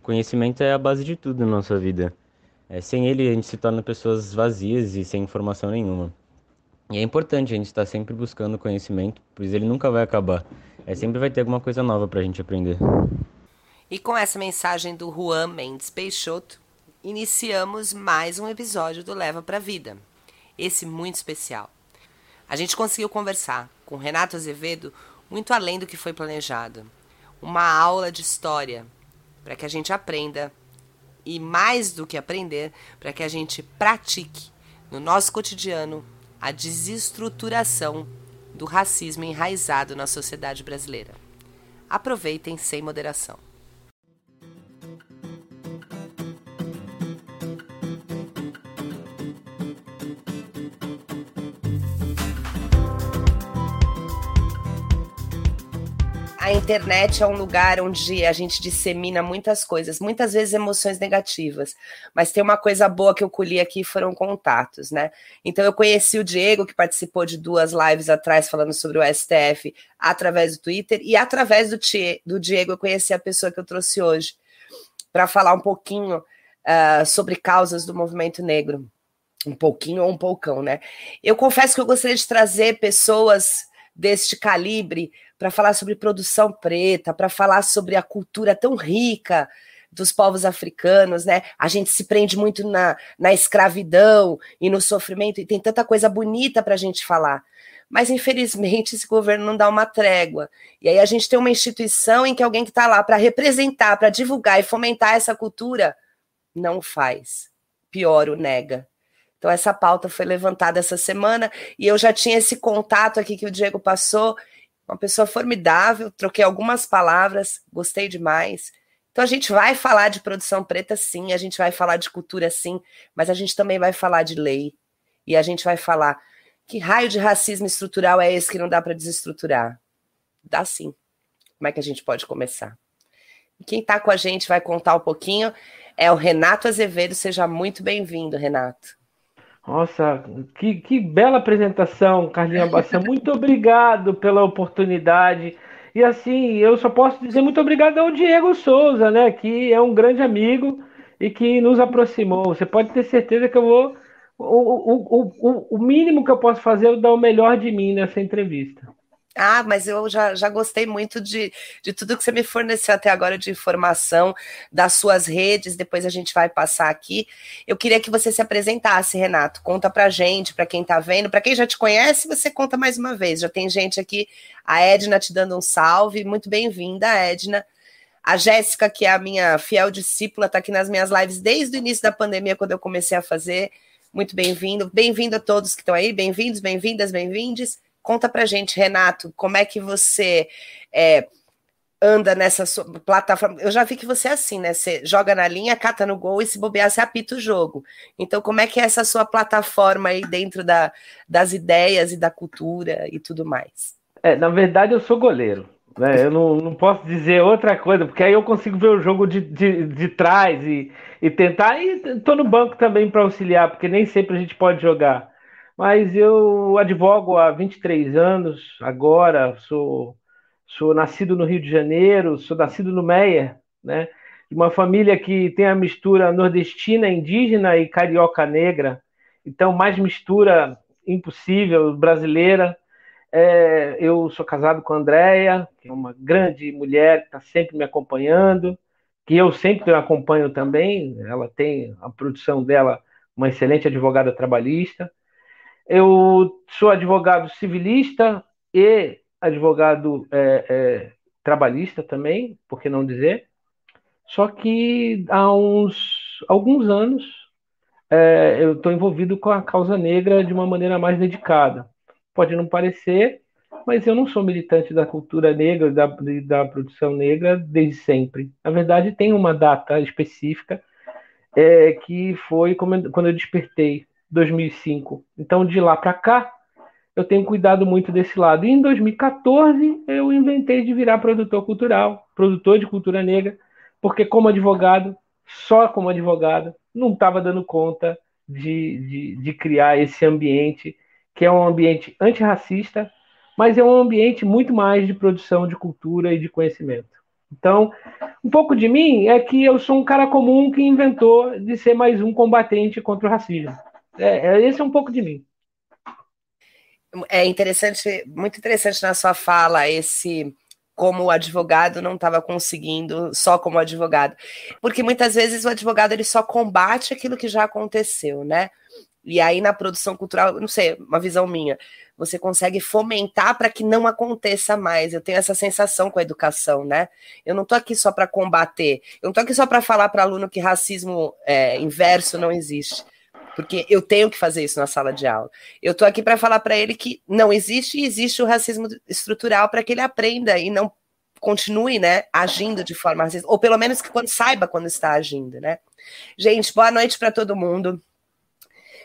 O conhecimento é a base de tudo na nossa vida. É, sem ele, a gente se torna pessoas vazias e sem informação nenhuma. E é importante a gente estar sempre buscando conhecimento, pois ele nunca vai acabar. É, sempre vai ter alguma coisa nova para a gente aprender. E com essa mensagem do Juan Mendes Peixoto, iniciamos mais um episódio do Leva para a Vida. Esse muito especial. A gente conseguiu conversar com Renato Azevedo muito além do que foi planejado. Uma aula de história para que a gente aprenda e mais do que aprender, para que a gente pratique no nosso cotidiano a desestruturação do racismo enraizado na sociedade brasileira. Aproveitem sem moderação. A internet é um lugar onde a gente dissemina muitas coisas, muitas vezes emoções negativas. Mas tem uma coisa boa que eu colhi aqui foram contatos, né? Então eu conheci o Diego, que participou de duas lives atrás falando sobre o STF através do Twitter, e através do, do Diego eu conheci a pessoa que eu trouxe hoje para falar um pouquinho uh, sobre causas do movimento negro. Um pouquinho ou um poucão, né? Eu confesso que eu gostaria de trazer pessoas deste calibre para falar sobre produção preta, para falar sobre a cultura tão rica dos povos africanos, né? A gente se prende muito na, na escravidão e no sofrimento, e tem tanta coisa bonita para a gente falar. Mas, infelizmente, esse governo não dá uma trégua. E aí a gente tem uma instituição em que alguém que está lá para representar, para divulgar e fomentar essa cultura, não faz. Pior, o nega. Então, essa pauta foi levantada essa semana e eu já tinha esse contato aqui que o Diego passou uma pessoa formidável, troquei algumas palavras, gostei demais. Então a gente vai falar de produção preta sim, a gente vai falar de cultura sim, mas a gente também vai falar de lei. E a gente vai falar que raio de racismo estrutural é esse que não dá para desestruturar? Dá sim. Como é que a gente pode começar? Quem está com a gente vai contar um pouquinho é o Renato Azevedo. Seja muito bem-vindo, Renato. Nossa, que, que bela apresentação, Carlinha Bassa. Muito obrigado pela oportunidade. E assim, eu só posso dizer muito obrigado ao Diego Souza, né? Que é um grande amigo e que nos aproximou. Você pode ter certeza que eu vou. O, o, o, o mínimo que eu posso fazer é dar o melhor de mim nessa entrevista. Ah, mas eu já, já gostei muito de, de tudo que você me forneceu até agora de informação das suas redes. Depois a gente vai passar aqui. Eu queria que você se apresentasse, Renato. Conta pra gente, para quem tá vendo. Para quem já te conhece, você conta mais uma vez. Já tem gente aqui, a Edna te dando um salve. Muito bem-vinda, Edna. A Jéssica, que é a minha fiel discípula, está aqui nas minhas lives desde o início da pandemia, quando eu comecei a fazer. Muito bem-vindo. Bem-vindo a todos que estão aí. Bem-vindos, bem-vindas, bem-vindes. Conta pra gente, Renato, como é que você é, anda nessa plataforma? Eu já vi que você é assim, né? Você joga na linha, cata no gol e se bobear, você apita o jogo. Então, como é que é essa sua plataforma aí dentro da, das ideias e da cultura e tudo mais? É, na verdade, eu sou goleiro. Né? Eu não, não posso dizer outra coisa, porque aí eu consigo ver o jogo de, de, de trás e, e tentar. E tô no banco também para auxiliar, porque nem sempre a gente pode jogar mas eu advogo há 23 anos agora, sou, sou nascido no Rio de Janeiro, sou nascido no Meia, né? De uma família que tem a mistura nordestina, indígena e carioca negra, então mais mistura impossível brasileira. É, eu sou casado com a Andrea, que é uma grande mulher que está sempre me acompanhando, que eu sempre acompanho também. Ela tem a produção dela, uma excelente advogada trabalhista. Eu sou advogado civilista e advogado é, é, trabalhista também, por que não dizer? Só que há uns alguns anos é, eu estou envolvido com a causa negra de uma maneira mais dedicada. Pode não parecer, mas eu não sou militante da cultura negra, da, da produção negra desde sempre. Na verdade, tem uma data específica é, que foi quando eu despertei 2005. Então, de lá para cá, eu tenho cuidado muito desse lado. E em 2014, eu inventei de virar produtor cultural, produtor de cultura negra, porque, como advogado, só como advogado, não estava dando conta de, de, de, criar esse ambiente, que é um ambiente antirracista, mas é um ambiente muito mais de produção de cultura e de conhecimento. Então, um pouco de mim é que eu sou um cara comum que inventou de ser mais um combatente contra o racismo. É, é, esse é um pouco de mim. É interessante, muito interessante na sua fala esse como o advogado não estava conseguindo só como advogado, porque muitas vezes o advogado ele só combate aquilo que já aconteceu, né? E aí na produção cultural, não sei, uma visão minha, você consegue fomentar para que não aconteça mais. Eu tenho essa sensação com a educação, né? Eu não estou aqui só para combater, eu não estou aqui só para falar para aluno que racismo é, inverso não existe porque eu tenho que fazer isso na sala de aula. Eu estou aqui para falar para ele que não existe e existe o racismo estrutural para que ele aprenda e não continue, né, agindo de forma racista, ou pelo menos que quando saiba quando está agindo, né? Gente, boa noite para todo mundo.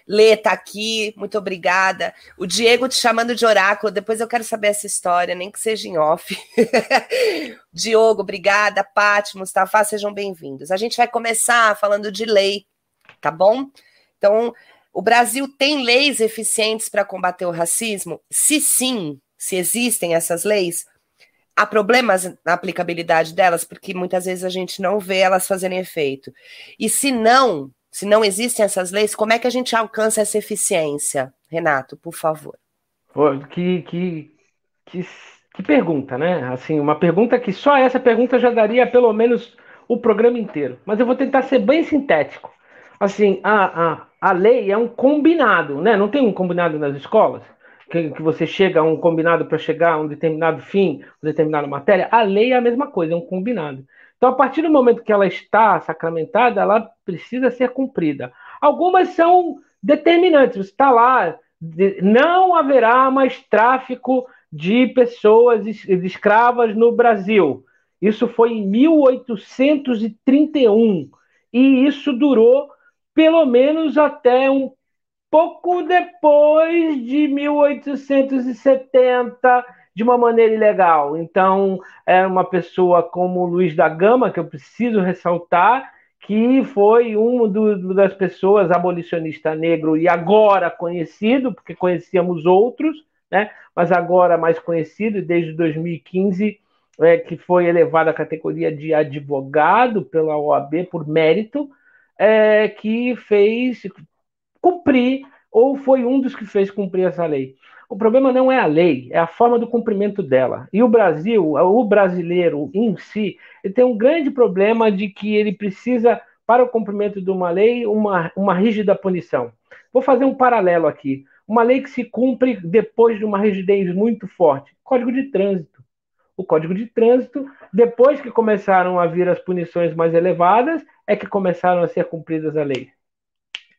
Lê tá aqui, muito obrigada. O Diego te chamando de oráculo, depois eu quero saber essa história, nem que seja em off. Diogo, obrigada. Paty, Mustafa, sejam bem-vindos. A gente vai começar falando de lei, tá bom? Então, o Brasil tem leis eficientes para combater o racismo? Se sim, se existem essas leis, há problemas na aplicabilidade delas, porque muitas vezes a gente não vê elas fazerem efeito. E se não, se não existem essas leis, como é que a gente alcança essa eficiência? Renato, por favor. Que, que, que, que pergunta, né? Assim, uma pergunta que só essa pergunta já daria pelo menos o programa inteiro. Mas eu vou tentar ser bem sintético. Assim, a, a, a lei é um combinado, né? Não tem um combinado nas escolas? Que, que você chega a um combinado para chegar a um determinado fim, uma determinada matéria. A lei é a mesma coisa, é um combinado. Então, a partir do momento que ela está sacramentada, ela precisa ser cumprida. Algumas são determinantes. Está lá, não haverá mais tráfico de pessoas de escravas no Brasil. Isso foi em 1831 e isso durou pelo menos até um pouco depois de 1870, de uma maneira ilegal. Então, é uma pessoa como Luiz da Gama, que eu preciso ressaltar, que foi uma das pessoas abolicionista negro e agora conhecido, porque conhecíamos outros, né? mas agora mais conhecido, desde 2015, é, que foi elevado à categoria de advogado pela OAB por mérito, é, que fez cumprir, ou foi um dos que fez cumprir essa lei. O problema não é a lei, é a forma do cumprimento dela. E o Brasil, o brasileiro em si, ele tem um grande problema de que ele precisa, para o cumprimento de uma lei, uma, uma rígida punição. Vou fazer um paralelo aqui. Uma lei que se cumpre depois de uma rigidez muito forte. Código de Trânsito. O Código de Trânsito, depois que começaram a vir as punições mais elevadas, é que começaram a ser cumpridas a lei.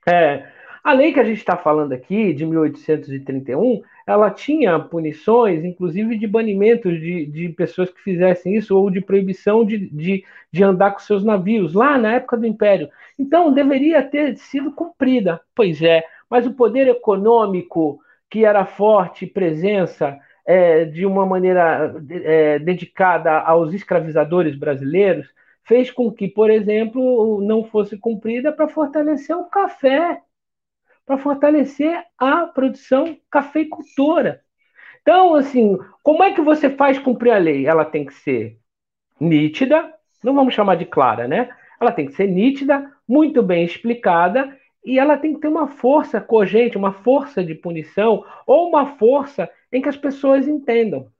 É, a lei que a gente está falando aqui, de 1831, ela tinha punições, inclusive de banimentos de, de pessoas que fizessem isso, ou de proibição de, de, de andar com seus navios, lá na época do Império. Então, deveria ter sido cumprida. Pois é, mas o poder econômico, que era forte, presença é, de uma maneira é, dedicada aos escravizadores brasileiros, fez com que, por exemplo, não fosse cumprida para fortalecer o café, para fortalecer a produção cafeicultora. Então, assim, como é que você faz cumprir a lei? Ela tem que ser nítida, não vamos chamar de clara, né? Ela tem que ser nítida, muito bem explicada e ela tem que ter uma força cogente, uma força de punição ou uma força em que as pessoas entendam.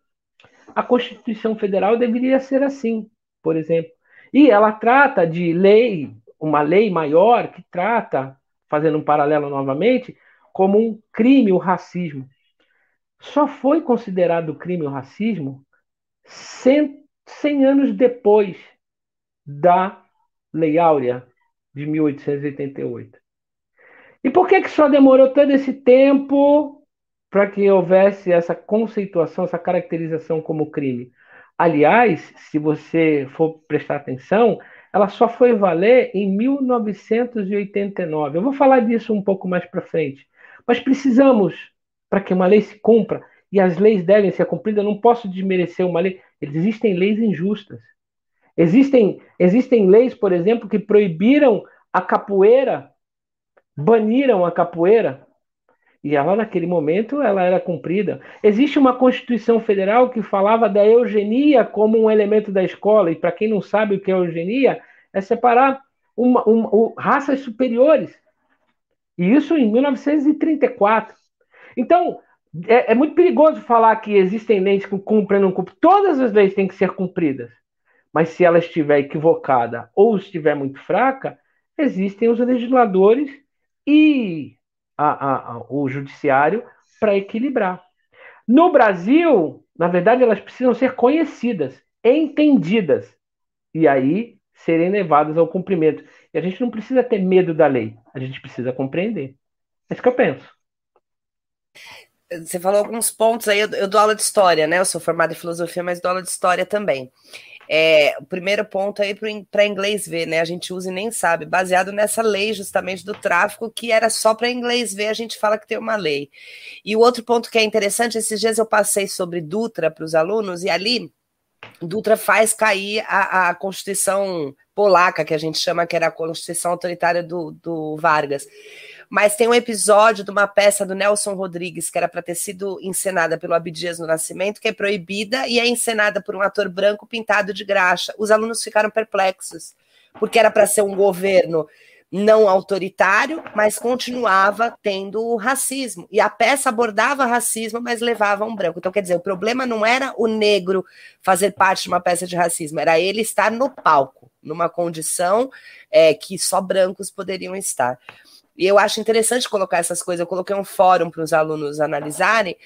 A Constituição Federal deveria ser assim, por exemplo. E ela trata de lei, uma lei maior que trata, fazendo um paralelo novamente, como um crime o racismo. Só foi considerado crime o racismo 100, 100 anos depois da Lei Áurea de 1888. E por que, que só demorou todo esse tempo para que houvesse essa conceituação, essa caracterização como crime? Aliás, se você for prestar atenção, ela só foi valer em 1989. Eu vou falar disso um pouco mais para frente. Mas precisamos, para que uma lei se cumpra, e as leis devem ser cumpridas, eu não posso desmerecer uma lei. Existem leis injustas. Existem, existem leis, por exemplo, que proibiram a capoeira, baniram a capoeira. E ela, naquele momento, ela era cumprida. Existe uma Constituição Federal que falava da eugenia como um elemento da escola, e para quem não sabe o que é eugenia, é separar uma, uma, uma, raças superiores. E isso em 1934. Então, é, é, muito perigoso falar que existem leis que cumprem ou não cumprem. Todas as leis têm que ser cumpridas. Mas se ela estiver equivocada ou estiver muito fraca, existem os legisladores e a, a, o judiciário para equilibrar. No Brasil, na verdade, elas precisam ser conhecidas, entendidas, e aí serem levadas ao cumprimento. E a gente não precisa ter medo da lei, a gente precisa compreender. É isso que eu penso. Você falou alguns pontos aí, eu, eu dou aula de história, né? Eu sou formada em filosofia, mas dou aula de história também. É, o primeiro ponto aí para inglês ver, né? A gente usa e nem sabe, baseado nessa lei justamente do tráfico, que era só para inglês ver, a gente fala que tem uma lei. E o outro ponto que é interessante, esses dias eu passei sobre Dutra para os alunos, e ali Dutra faz cair a, a Constituição polaca, que a gente chama que era a Constituição autoritária do, do Vargas mas tem um episódio de uma peça do Nelson Rodrigues, que era para ter sido encenada pelo Abdias no Nascimento, que é proibida e é encenada por um ator branco pintado de graxa. Os alunos ficaram perplexos, porque era para ser um governo não autoritário, mas continuava tendo racismo. E a peça abordava racismo, mas levava um branco. Então, quer dizer, o problema não era o negro fazer parte de uma peça de racismo, era ele estar no palco, numa condição é, que só brancos poderiam estar. E eu acho interessante colocar essas coisas. Eu coloquei um fórum para os alunos analisarem,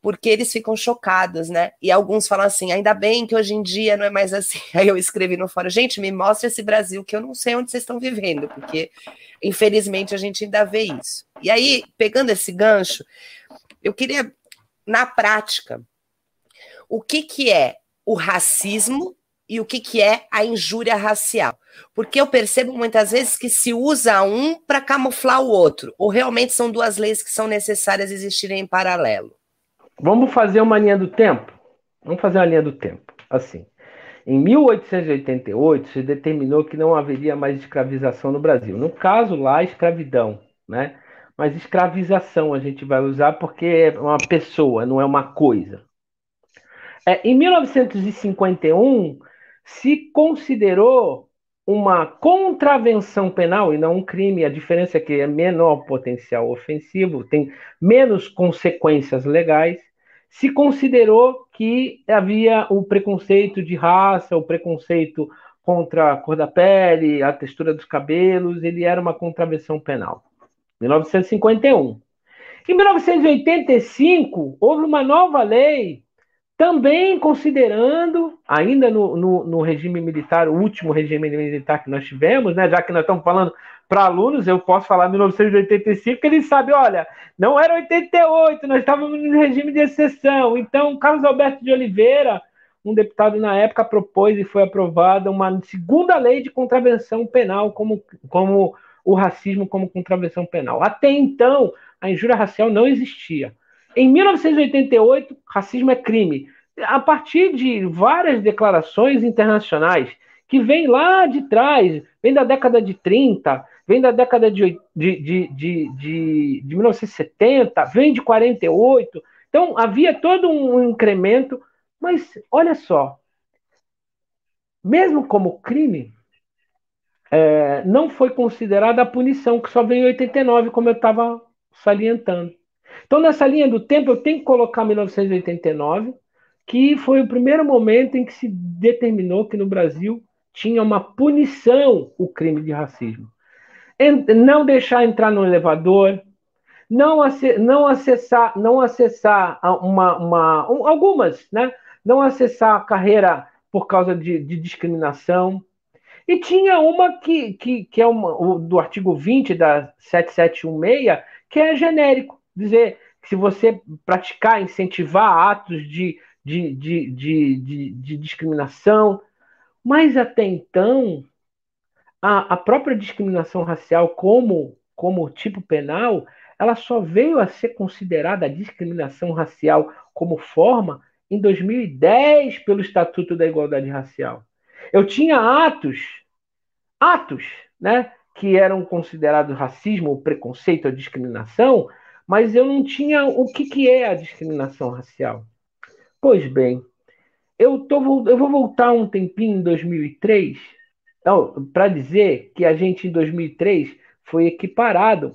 porque eles ficam chocados, né? E alguns falam assim: ainda bem que hoje em dia não é mais assim. Aí eu escrevi no fórum: gente, me mostra esse Brasil que eu não sei onde vocês estão vivendo, porque infelizmente a gente ainda vê isso. E aí, pegando esse gancho, eu queria, na prática, o que, que é o racismo e o que, que é a injúria racial. Porque eu percebo muitas vezes que se usa um para camuflar o outro, ou realmente são duas leis que são necessárias existirem em paralelo. Vamos fazer uma linha do tempo? Vamos fazer uma linha do tempo. Assim, em 1888 se determinou que não haveria mais escravização no Brasil. No caso lá, escravidão, né? Mas escravização a gente vai usar porque é uma pessoa, não é uma coisa. É, em 1951 se considerou uma contravenção penal e não um crime. A diferença é que é menor potencial ofensivo, tem menos consequências legais. Se considerou que havia o preconceito de raça, o preconceito contra a cor da pele, a textura dos cabelos, ele era uma contravenção penal. 1951. Em 1985, houve uma nova lei também considerando, ainda no, no, no, regime militar, o último regime militar que nós tivemos, né, já que nós estamos falando para alunos, eu posso falar 1985, que eles sabem, olha, não era 88, nós estávamos no regime de exceção. Então, Carlos Alberto de Oliveira, um deputado na época, propôs e foi aprovada uma segunda lei de contravenção penal, como, como o racismo como contravenção penal. Até então, a injúria racial não existia. Em 1988, racismo é crime. A partir de várias declarações internacionais que vêm lá de trás, vem da década de 30, vem da década de, de, de, de, de, de 1970, vem de 48. Então, havia todo um incremento, mas olha só, mesmo como crime, é, não foi considerada a punição, que só veio em 89, como eu estava salientando. Então, nessa linha do tempo, eu tenho que colocar 1989, que foi o primeiro momento em que se determinou que no Brasil tinha uma punição o crime de racismo. Não deixar entrar no elevador, não, não acessar, não acessar uma, uma, algumas, né? Não acessar a carreira por causa de, de discriminação. E tinha uma que, que, que é uma, do artigo 20 da 7716, que é genérico dizer que se você praticar, incentivar atos de, de, de, de, de, de discriminação, mas até então, a, a própria discriminação racial como, como tipo penal, ela só veio a ser considerada a discriminação racial como forma em 2010 pelo Estatuto da Igualdade Racial. Eu tinha atos, atos, né, que eram considerados racismo, preconceito ou discriminação, mas eu não tinha o que, que é a discriminação racial. Pois bem, eu, tô, eu vou voltar um tempinho em 2003 para dizer que a gente em 2003 foi equiparado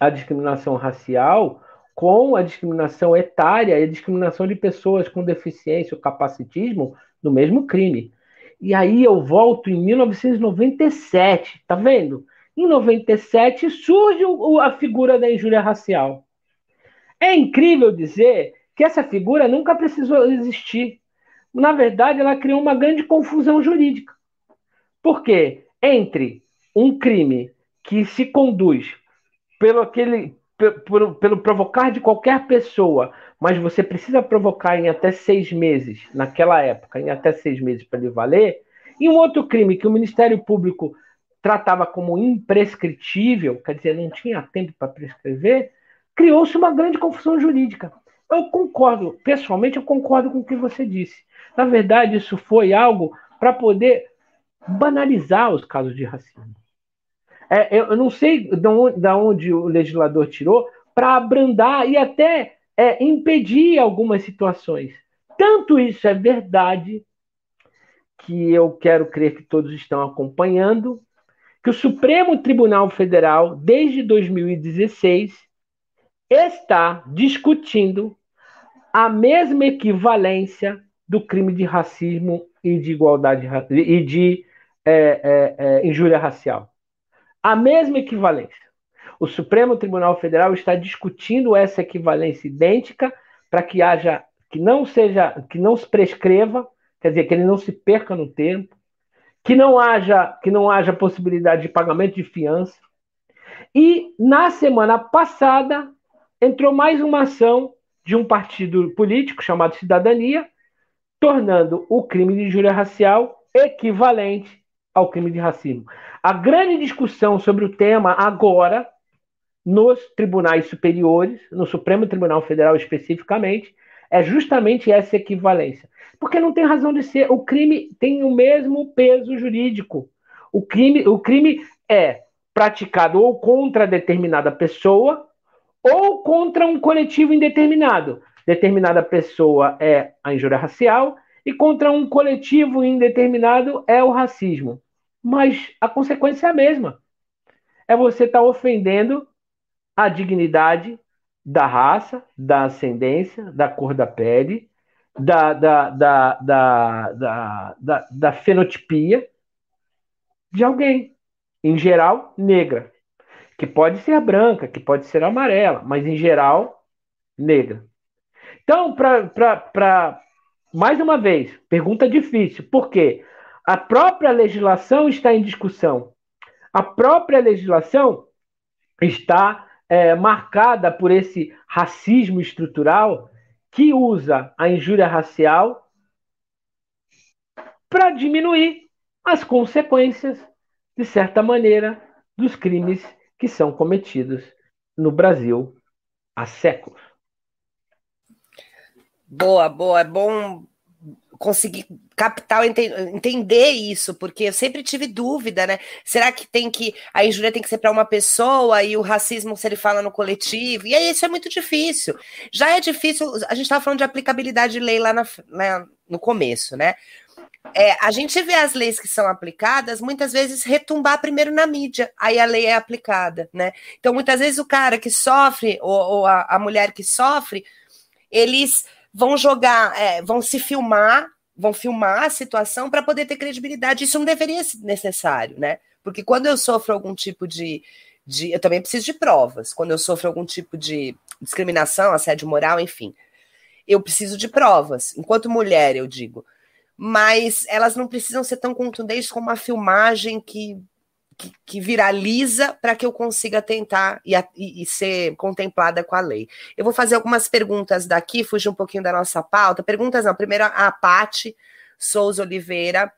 a discriminação racial com a discriminação etária e a discriminação de pessoas com deficiência ou capacitismo no mesmo crime. E aí eu volto em 1997, tá vendo? Em 97 surge a figura da injúria racial. É incrível dizer que essa figura nunca precisou existir. Na verdade, ela criou uma grande confusão jurídica. Por quê? Entre um crime que se conduz pelo, aquele, pelo, pelo provocar de qualquer pessoa, mas você precisa provocar em até seis meses, naquela época, em até seis meses para ele valer, e um outro crime que o Ministério Público tratava como imprescritível, quer dizer, não tinha tempo para prescrever, criou-se uma grande confusão jurídica. Eu concordo, pessoalmente, eu concordo com o que você disse. Na verdade, isso foi algo para poder banalizar os casos de racismo. É, eu não sei de onde, de onde o legislador tirou para abrandar e até é, impedir algumas situações. Tanto isso é verdade que eu quero crer que todos estão acompanhando, que o Supremo Tribunal Federal, desde 2016, está discutindo a mesma equivalência do crime de racismo e de igualdade e de é, é, é, injúria racial. A mesma equivalência. O Supremo Tribunal Federal está discutindo essa equivalência idêntica para que haja que não seja que não se prescreva, quer dizer, que ele não se perca no tempo, que não haja que não haja possibilidade de pagamento de fiança. E na semana passada entrou mais uma ação de um partido político chamado Cidadania, tornando o crime de injúria racial equivalente ao crime de racismo. A grande discussão sobre o tema agora, nos tribunais superiores, no Supremo Tribunal Federal especificamente, é justamente essa equivalência. Porque não tem razão de ser. O crime tem o mesmo peso jurídico. O crime, o crime é praticado ou contra determinada pessoa ou contra um coletivo indeterminado. Determinada pessoa é a injúria racial e contra um coletivo indeterminado é o racismo. Mas a consequência é a mesma. É você estar tá ofendendo a dignidade da raça, da ascendência, da cor da pele, da, da, da, da, da, da, da fenotipia de alguém. Em geral, negra que pode ser branca, que pode ser amarela, mas em geral, negra. Então, para mais uma vez, pergunta difícil, por quê? A própria legislação está em discussão. A própria legislação está é, marcada por esse racismo estrutural que usa a injúria racial para diminuir as consequências, de certa maneira, dos crimes que são cometidos no Brasil há séculos. Boa, boa. É bom conseguir captar, entender isso, porque eu sempre tive dúvida, né? Será que tem que a injúria tem que ser para uma pessoa e o racismo se ele fala no coletivo? E aí isso é muito difícil. Já é difícil, a gente estava falando de aplicabilidade de lei lá, na, lá no começo, né? É, a gente vê as leis que são aplicadas muitas vezes retumbar primeiro na mídia, aí a lei é aplicada, né? Então, muitas vezes o cara que sofre, ou, ou a, a, mulher que sofre, eles vão jogar, é, vão se filmar, vão filmar a situação para poder ter credibilidade. Isso não deveria ser necessário, né? Porque quando eu sofro algum tipo de, de. Eu também preciso de provas. Quando eu sofro algum tipo de discriminação, assédio moral, enfim. Eu preciso de provas. Enquanto mulher, eu digo mas elas não precisam ser tão contundentes como uma filmagem que, que, viraliza para que eu consiga tentar e, e, e, ser contemplada com a lei. Eu vou fazer algumas perguntas daqui, fugir um pouquinho da nossa pauta. Perguntas não. Primeiro, a Pati Souza Oliveira.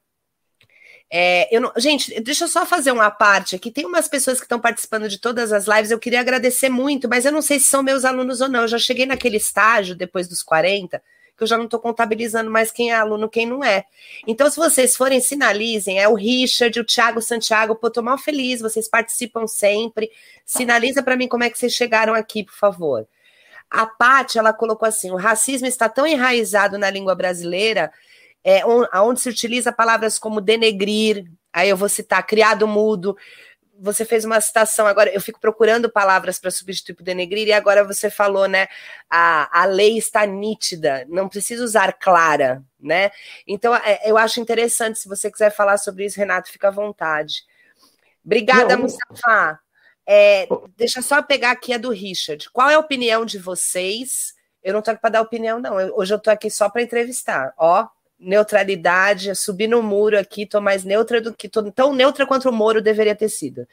É, não, gente, deixa eu só fazer uma parte aqui. Tem umas pessoas que estão participando de todas as lives, eu queria agradecer muito, mas eu não sei se são meus alunos ou não. Eu já cheguei naquele estágio, depois dos 40, que eu já não estou contabilizando mais quem é aluno, quem não é. Então, se vocês forem, sinalizem, é o Richard, o Thiago Santiago, pô, tô mal feliz, vocês participam sempre. Sinaliza para mim como é que vocês chegaram aqui, por favor. A Paty, ela colocou assim: o racismo está tão enraizado na língua brasileira, é, onde se utiliza palavras como denegrir, aí eu vou citar criado mudo. Você fez uma citação agora, eu fico procurando palavras para substituir por denegrir, e agora você falou, né? A, a lei está nítida, não precisa usar clara, né? Então, é, eu acho interessante, se você quiser falar sobre isso, Renato, fica à vontade. Obrigada, não, Mustafa. É, deixa só pegar aqui a do Richard. Qual é a opinião de vocês? Eu não estou aqui para dar opinião, não. Eu, hoje eu estou aqui só para entrevistar. Ó, neutralidade, subir no muro aqui, estou mais neutra do que. Tô tão neutra quanto o Moro deveria ter sido.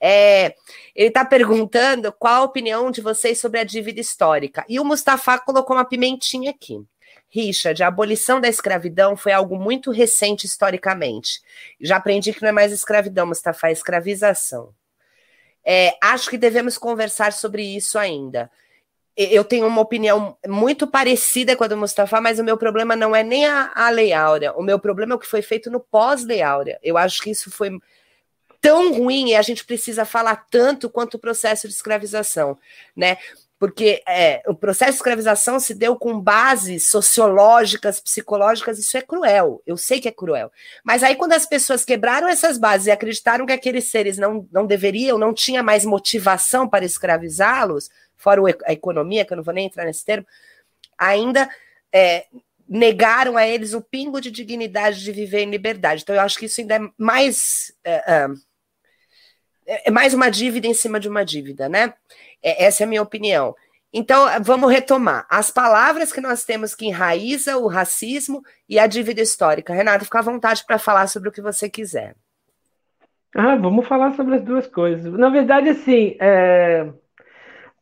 É, ele está perguntando qual a opinião de vocês sobre a dívida histórica. E o Mustafa colocou uma pimentinha aqui. Richard, a abolição da escravidão foi algo muito recente historicamente. Já aprendi que não é mais escravidão, Mustafa, é escravização. É, acho que devemos conversar sobre isso ainda. Eu tenho uma opinião muito parecida com a do Mustafa, mas o meu problema não é nem a, a Lei Áurea. O meu problema é o que foi feito no pós-Lei Áurea. Eu acho que isso foi tão ruim e a gente precisa falar tanto quanto o processo de escravização, né? porque é, o processo de escravização se deu com bases sociológicas, psicológicas, isso é cruel, eu sei que é cruel. Mas aí, quando as pessoas quebraram essas bases e acreditaram que aqueles seres não, não deveriam, não tinha mais motivação para escravizá-los, fora a economia, que eu não vou nem entrar nesse termo, ainda é, negaram a eles o pingo de dignidade de viver em liberdade. Então, eu acho que isso ainda é mais. É, é, é mais uma dívida em cima de uma dívida, né? É, essa é a minha opinião. Então, vamos retomar. As palavras que nós temos que enraiza o racismo e a dívida histórica. Renato, fica à vontade para falar sobre o que você quiser. Ah, vamos falar sobre as duas coisas. Na verdade, assim, é...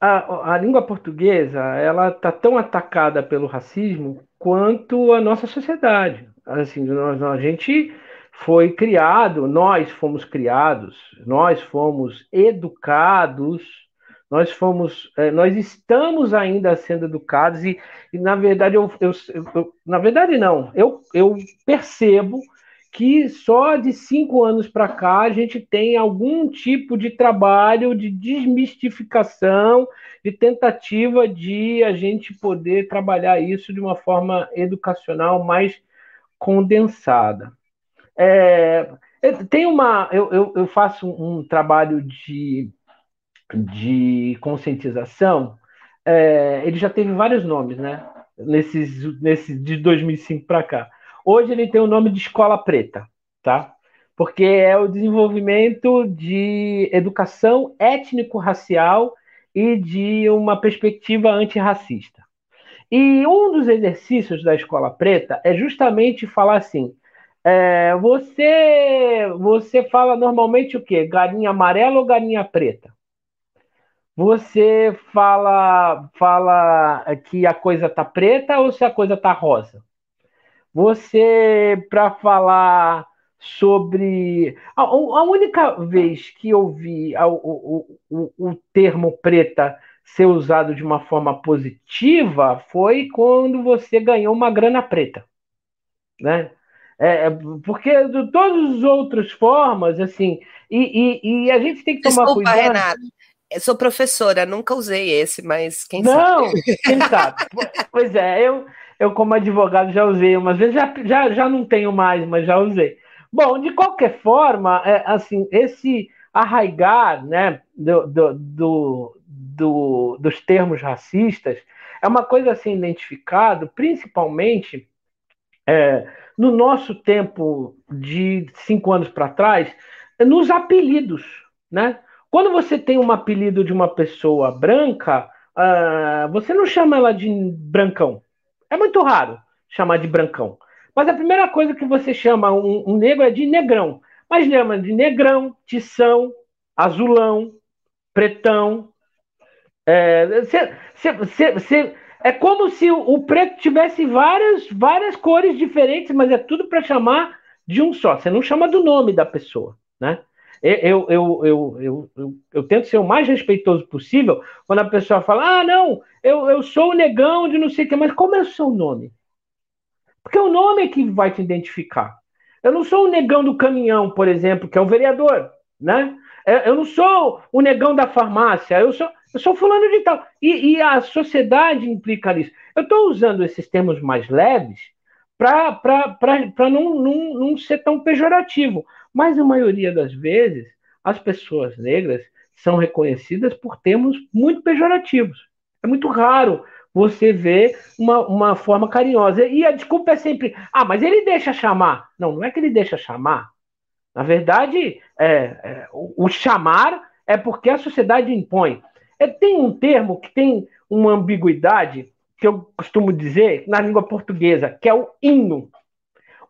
a, a língua portuguesa ela está tão atacada pelo racismo quanto a nossa sociedade. Assim, nós, a gente foi criado, nós fomos criados, nós fomos educados, nós fomos, é, nós estamos ainda sendo educados e, e na verdade eu, eu, eu, na verdade não, eu, eu percebo que só de cinco anos para cá a gente tem algum tipo de trabalho de desmistificação, de tentativa de a gente poder trabalhar isso de uma forma educacional mais condensada. É, tem uma. Eu, eu, eu, faço um trabalho de, de conscientização. É, ele já teve vários nomes, né? Nesses, nesses de 2005 para cá. Hoje ele tem o nome de Escola Preta, tá? Porque é o desenvolvimento de educação étnico-racial e de uma perspectiva antirracista. E um dos exercícios da Escola Preta é justamente falar assim: é, você você fala normalmente o quê? Galinha amarela ou galinha preta? Você fala fala que a coisa tá preta ou se a coisa tá rosa? Você para falar sobre a, a, única vez que eu vi a, o, o, o termo preta ser usado de uma forma positiva foi quando você ganhou uma grana preta, né? É, é, porque de todas as outras formas, assim, e, e, e a gente tem que tomar Desculpa, cuidado. Renato. Eu sou professora, nunca usei esse, mas quem Não, sabe? Não, quem sabe. pois é, eu, eu como advogado já usei umas vezes, já, já, já não tenho mais, mas já usei. Bom, de qualquer forma, é, assim, esse arraigar né, do, do, do, do, dos termos racistas é uma coisa assim identificado, principalmente é, no nosso tempo de cinco anos para trás, nos apelidos, né? Quando você tem um apelido de uma pessoa branca, uh, você não chama ela de brancão. É muito raro chamar de brancão. Mas a primeira coisa que você chama um, um negro é de negrão. Mas chama de negrão, tição, azulão, pretão. É, cê, cê, cê, é como se o, preto tivesse várias, várias cores diferentes, mas é tudo para chamar de um só. Você não chama do nome da pessoa, né? Eu, eu, eu, eu, eu, tento ser o mais respeitoso possível quando a pessoa fala: ah, não, eu, eu sou o negão de não sei o que, mas como é o seu nome? Porque o nome é que vai te identificar. Eu não sou o negão do caminhão, por exemplo, que é o vereador, né? É, eu não sou o negão da farmácia, eu sou, eu sou fulano de tal. E, e a sociedade implica nisso. Eu estou usando esses termos mais leves para não, não, não ser tão pejorativo. Mas a maioria das vezes, as pessoas negras são reconhecidas por termos muito pejorativos. É muito raro você ver uma, uma forma carinhosa. E a desculpa é sempre, ah, mas ele deixa chamar. Não, não é que ele deixa chamar. Na verdade, é, é, o, o chamar é porque a sociedade impõe. É, tem um termo que tem uma ambiguidade que eu costumo dizer na língua portuguesa, que é o hino.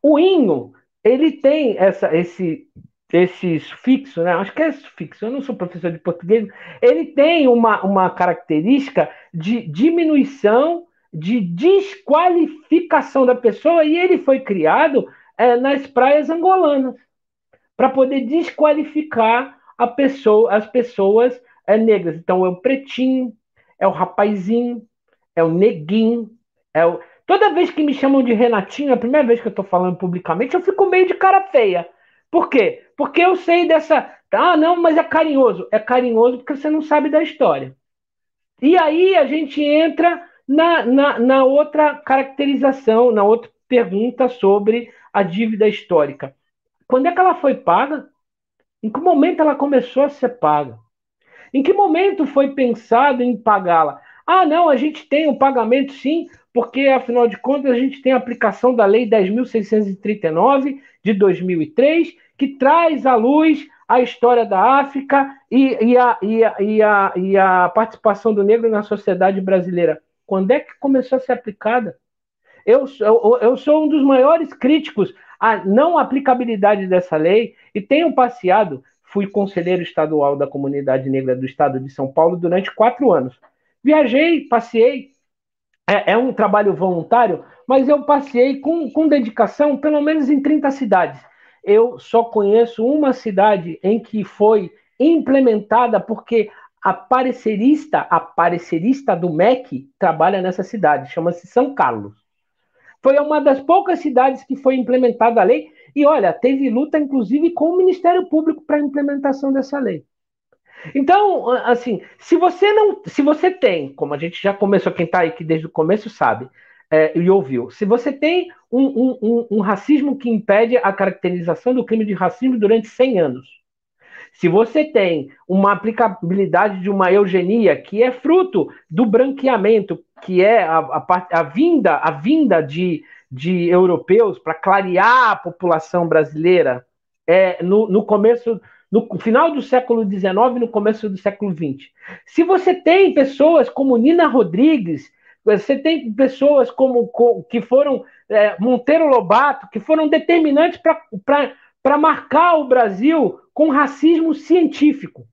O hino, ele tem essa, esse, esse sufixo, né? acho que é sufixo, eu não sou professor de português, ele tem uma, uma característica de diminuição, de desqualificação da pessoa, e ele foi criado é, nas praias angolanas, para poder desqualificar a pessoa, as pessoas é, negras. Então é o pretinho, é o rapazinho, é o neguinho, é o... Toda vez que me chamam de Renatinho, a primeira vez que eu estou falando publicamente, eu fico meio de cara feia. Por quê? Porque eu sei dessa. Ah, não, mas é carinhoso. É carinhoso porque você não sabe da história. E aí a gente entra na, na, na outra caracterização, na outra pergunta sobre a dívida histórica. Quando é que ela foi paga? Em que momento ela começou a ser paga? Em que momento foi pensado em pagá-la? Ah, não, a gente tem um pagamento sim, porque afinal de contas a gente tem a aplicação da Lei 10.639 de 2003, que traz à luz a história da África e, e, a, e, a, e, a, e a participação do negro na sociedade brasileira. Quando é que começou a ser aplicada? Eu, eu, eu sou um dos maiores críticos à não aplicabilidade dessa lei e tenho passeado, fui conselheiro estadual da comunidade negra do estado de São Paulo durante quatro anos. Viajei, passei. É, é um trabalho voluntário, mas eu passei com, com dedicação, pelo menos em 30 cidades. Eu só conheço uma cidade em que foi implementada, porque a parecerista, a parecerista do MEC trabalha nessa cidade, chama-se São Carlos. Foi uma das poucas cidades que foi implementada a lei, e olha, teve luta inclusive com o Ministério Público para a implementação dessa lei. Então, assim, se você não, se você tem, como a gente já começou, quem está aqui desde o começo sabe é, e ouviu, se você tem um, um, um, um, racismo que impede a caracterização do crime de racismo durante 100 anos, se você tem uma aplicabilidade de uma eugenia que é fruto do branqueamento, que é a, a, a vinda, a vinda de, de europeus para clarear a população brasileira é, no, no começo no final do século XIX e no começo do século XX. Se você tem pessoas como Nina Rodrigues, você tem pessoas como que foram é, Monteiro Lobato, que foram determinantes para marcar o Brasil com racismo científico.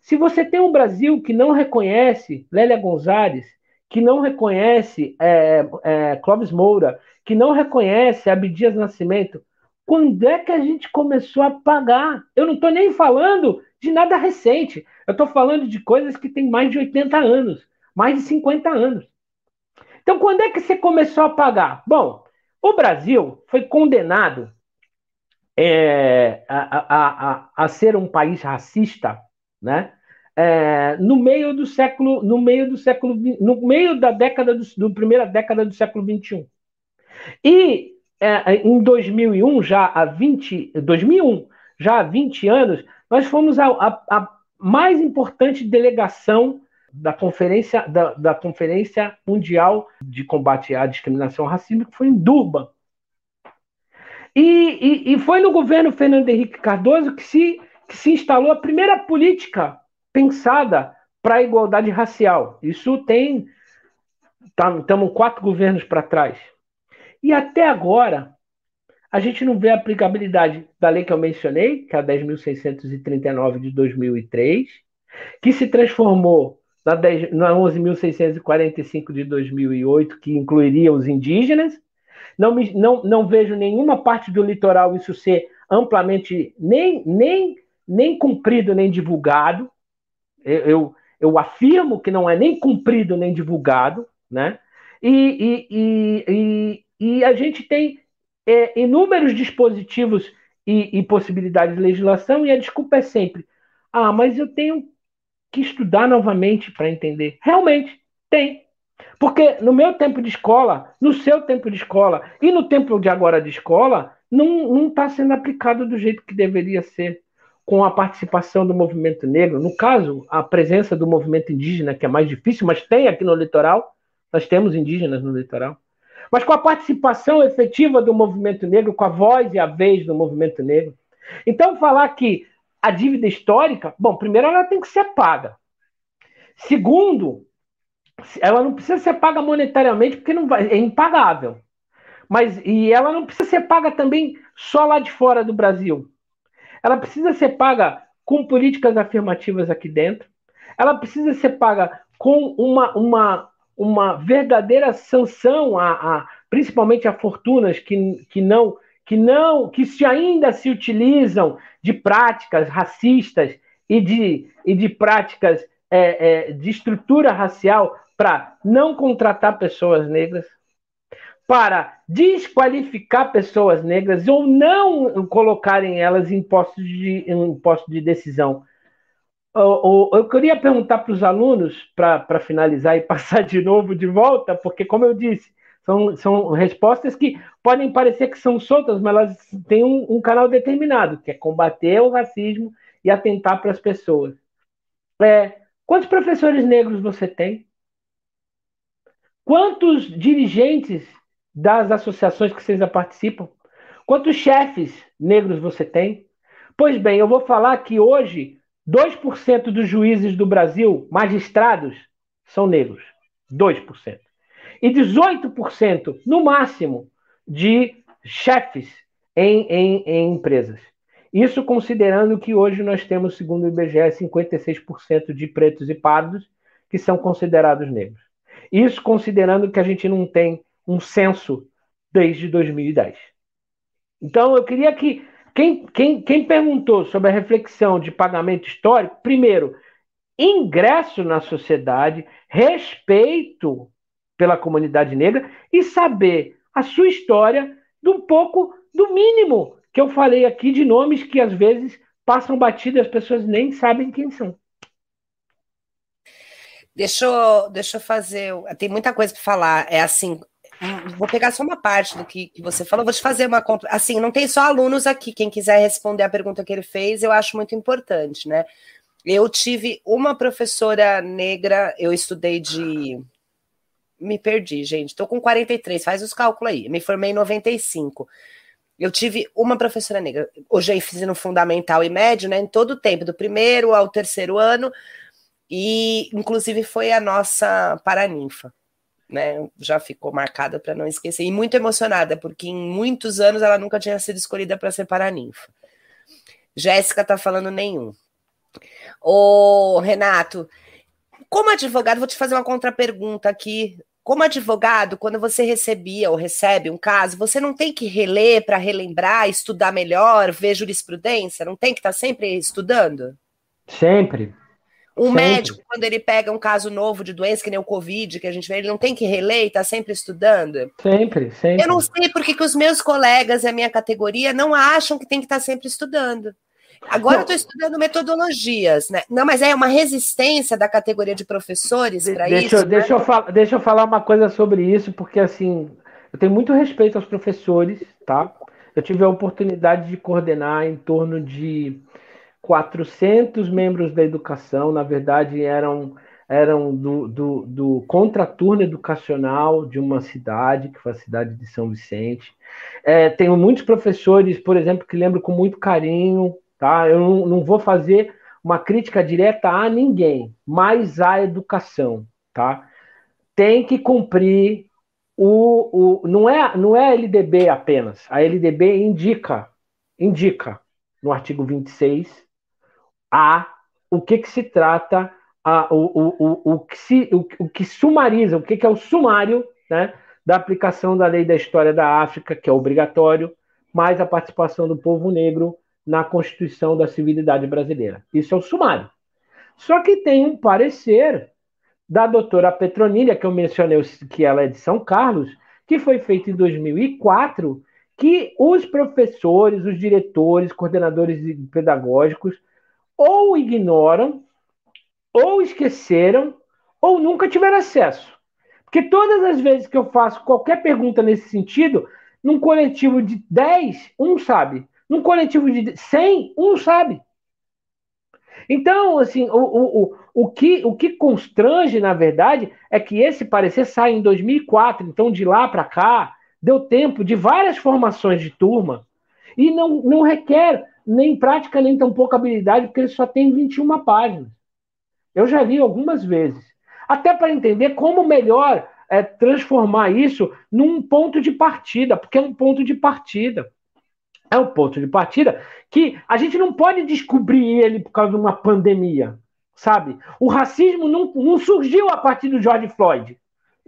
Se você tem um Brasil que não reconhece Lélia Gonzalez, que não reconhece é, é, Clóvis Moura, que não reconhece Abdias Nascimento, quando é que a gente começou a pagar? Eu não estou nem falando de nada recente. Eu estou falando de coisas que têm mais de 80 anos, mais de 50 anos. Então, quando é que você começou a pagar? Bom, o Brasil foi condenado é, a, a, a, a, ser um país racista, né? É, no meio do século, no meio do século, no meio da década do, do primeira década do século 21. E é, em 2001, já há 20, 2001, já há 20 anos, nós fomos a, a, a mais importante delegação da conferência, da, da, Conferência Mundial de Combate à Discriminação Racismo, que foi em Durban. E, e, e, foi no governo Fernando Henrique Cardoso que se, que se instalou a primeira política pensada para a igualdade racial. Isso tem. Estamos tá, quatro governos para trás. E até agora, a gente não vê a aplicabilidade da lei que eu mencionei, que é a 10.639 de 2003, que se transformou na, na 11.645 de 2008, que incluiria os indígenas. Não, não, não vejo nenhuma parte do litoral isso ser amplamente, nem, nem, nem cumprido nem divulgado. Eu, eu, eu afirmo que não é nem cumprido nem divulgado, né? E, e, e, e a gente tem é, inúmeros dispositivos e, e possibilidades de legislação, e a desculpa é sempre: ah, mas eu tenho que estudar novamente para entender. Realmente, tem. Porque no meu tempo de escola, no seu tempo de escola e no tempo de agora de escola, não está sendo aplicado do jeito que deveria ser, com a participação do movimento negro. No caso, a presença do movimento indígena, que é mais difícil, mas tem aqui no litoral, nós temos indígenas no litoral. Mas com a participação efetiva do movimento negro, com a voz e a vez do movimento negro. Então, falar que a dívida histórica, bom, primeiro ela tem que ser paga. Segundo, ela não precisa ser paga monetariamente porque não vai, é impagável. Mas e ela não precisa ser paga também só lá de fora do Brasil. Ela precisa ser paga com políticas afirmativas aqui dentro. Ela precisa ser paga com uma, uma, uma verdadeira sanção a, a principalmente a fortunas que, que não que não que se ainda se utilizam de práticas racistas e de, e de práticas é, é, de estrutura racial para não contratar pessoas negras, para desqualificar pessoas negras ou não colocarem elas em postos de, em postos de decisão. Eu, queria perguntar para os alunos, para finalizar e passar de novo de volta, porque, como eu disse, são, são respostas que podem parecer que são soltas, mas elas têm um, um canal determinado, que é combater o racismo e atentar para as pessoas. É, quantos professores negros você tem? Quantos dirigentes das associações que vocês participam? Quantos chefes negros você tem? Pois bem, eu vou falar que hoje 2% dos juízes do Brasil, magistrados, são negros. 2%. E 18%, no máximo, de chefes em, em, em empresas. Isso considerando que hoje nós temos, segundo o IBGE, 56% de pretos e pardos que são considerados negros. Isso considerando que a gente não tem um censo desde 2010. Então, eu queria que quem, quem, quem perguntou sobre a reflexão de pagamento histórico, primeiro, ingresso na sociedade, respeito pela comunidade negra e saber a sua história um pouco do mínimo que eu falei aqui de nomes que às vezes passam batido e as pessoas nem sabem quem são. Deixa eu, deixa eu fazer. Tem muita coisa para falar. É assim, vou pegar só uma parte do que, que você falou, vou te fazer uma. Assim, não tem só alunos aqui. Quem quiser responder a pergunta que ele fez, eu acho muito importante, né? Eu tive uma professora negra, eu estudei de. Me perdi, gente. Estou com 43, faz os cálculos aí. Me formei em 95. Eu tive uma professora negra. Hoje eu fiz no fundamental e médio, né? Em todo o tempo, do primeiro ao terceiro ano e, inclusive, foi a nossa paraninfa, né? Já ficou marcada para não esquecer. E muito emocionada, porque em muitos anos ela nunca tinha sido escolhida para ser paraninfa. Jéssica tá falando nenhum. Ô, Renato, como advogado, vou te fazer uma contrapergunta aqui. Como advogado, quando você recebia ou recebe um caso, você não tem que reler para relembrar, estudar melhor, ver jurisprudência? Não tem que estar tá sempre estudando? Sempre. Um médico, quando ele pega um caso novo de doença, que nem o Covid, que a gente vê, ele não tem que reler e tá sempre estudando? Sempre, sempre. Eu não sei porque que os meus colegas e a minha categoria não acham que tem que estar tá sempre estudando. Agora não. eu estou estudando metodologias, né? Não, mas é uma resistência da categoria de professores para isso. Eu, né? deixa, eu deixa eu falar uma coisa sobre isso, porque assim, eu tenho muito respeito aos professores, tá? Eu tive a oportunidade de coordenar em torno de 400 membros da educação, na verdade, eram, eram do, do, do contraturno educacional de uma cidade, que foi a cidade de São Vicente. É, tenho muitos professores, por exemplo, que lembro com muito carinho, tá? Eu não, não vou fazer uma crítica direta a ninguém, mas à educação, tá? Tem que cumprir o, o não é não é a LDB apenas. A LDB indica indica no artigo 26 a o que, que se trata, a, o, o, o, que se, o, o que sumariza, o que, que é o sumário né, da aplicação da lei da história da África, que é obrigatório, mais a participação do povo negro na Constituição da Civilidade Brasileira. Isso é o sumário. Só que tem um parecer da doutora Petronilha, que eu mencionei que ela é de São Carlos, que foi feito em 2004, que os professores, os diretores, coordenadores pedagógicos ou ignoram, ou esqueceram, ou nunca tiveram acesso. Porque todas as vezes que eu faço qualquer pergunta nesse sentido, num coletivo de 10, um sabe. Num coletivo de 100, um sabe. Então, assim, o, o, o, o, que, o que constrange, na verdade, é que esse parecer sai em 2004. Então, de lá para cá, deu tempo de várias formações de turma e não, não requer nem prática, nem tão pouca habilidade, porque ele só tem 21 páginas. Eu já li algumas vezes. Até para entender como melhor é, transformar isso num ponto de partida, porque é um ponto de partida. É um ponto de partida que a gente não pode descobrir ele por causa de uma pandemia, sabe? O racismo não, não surgiu a partir do George Floyd.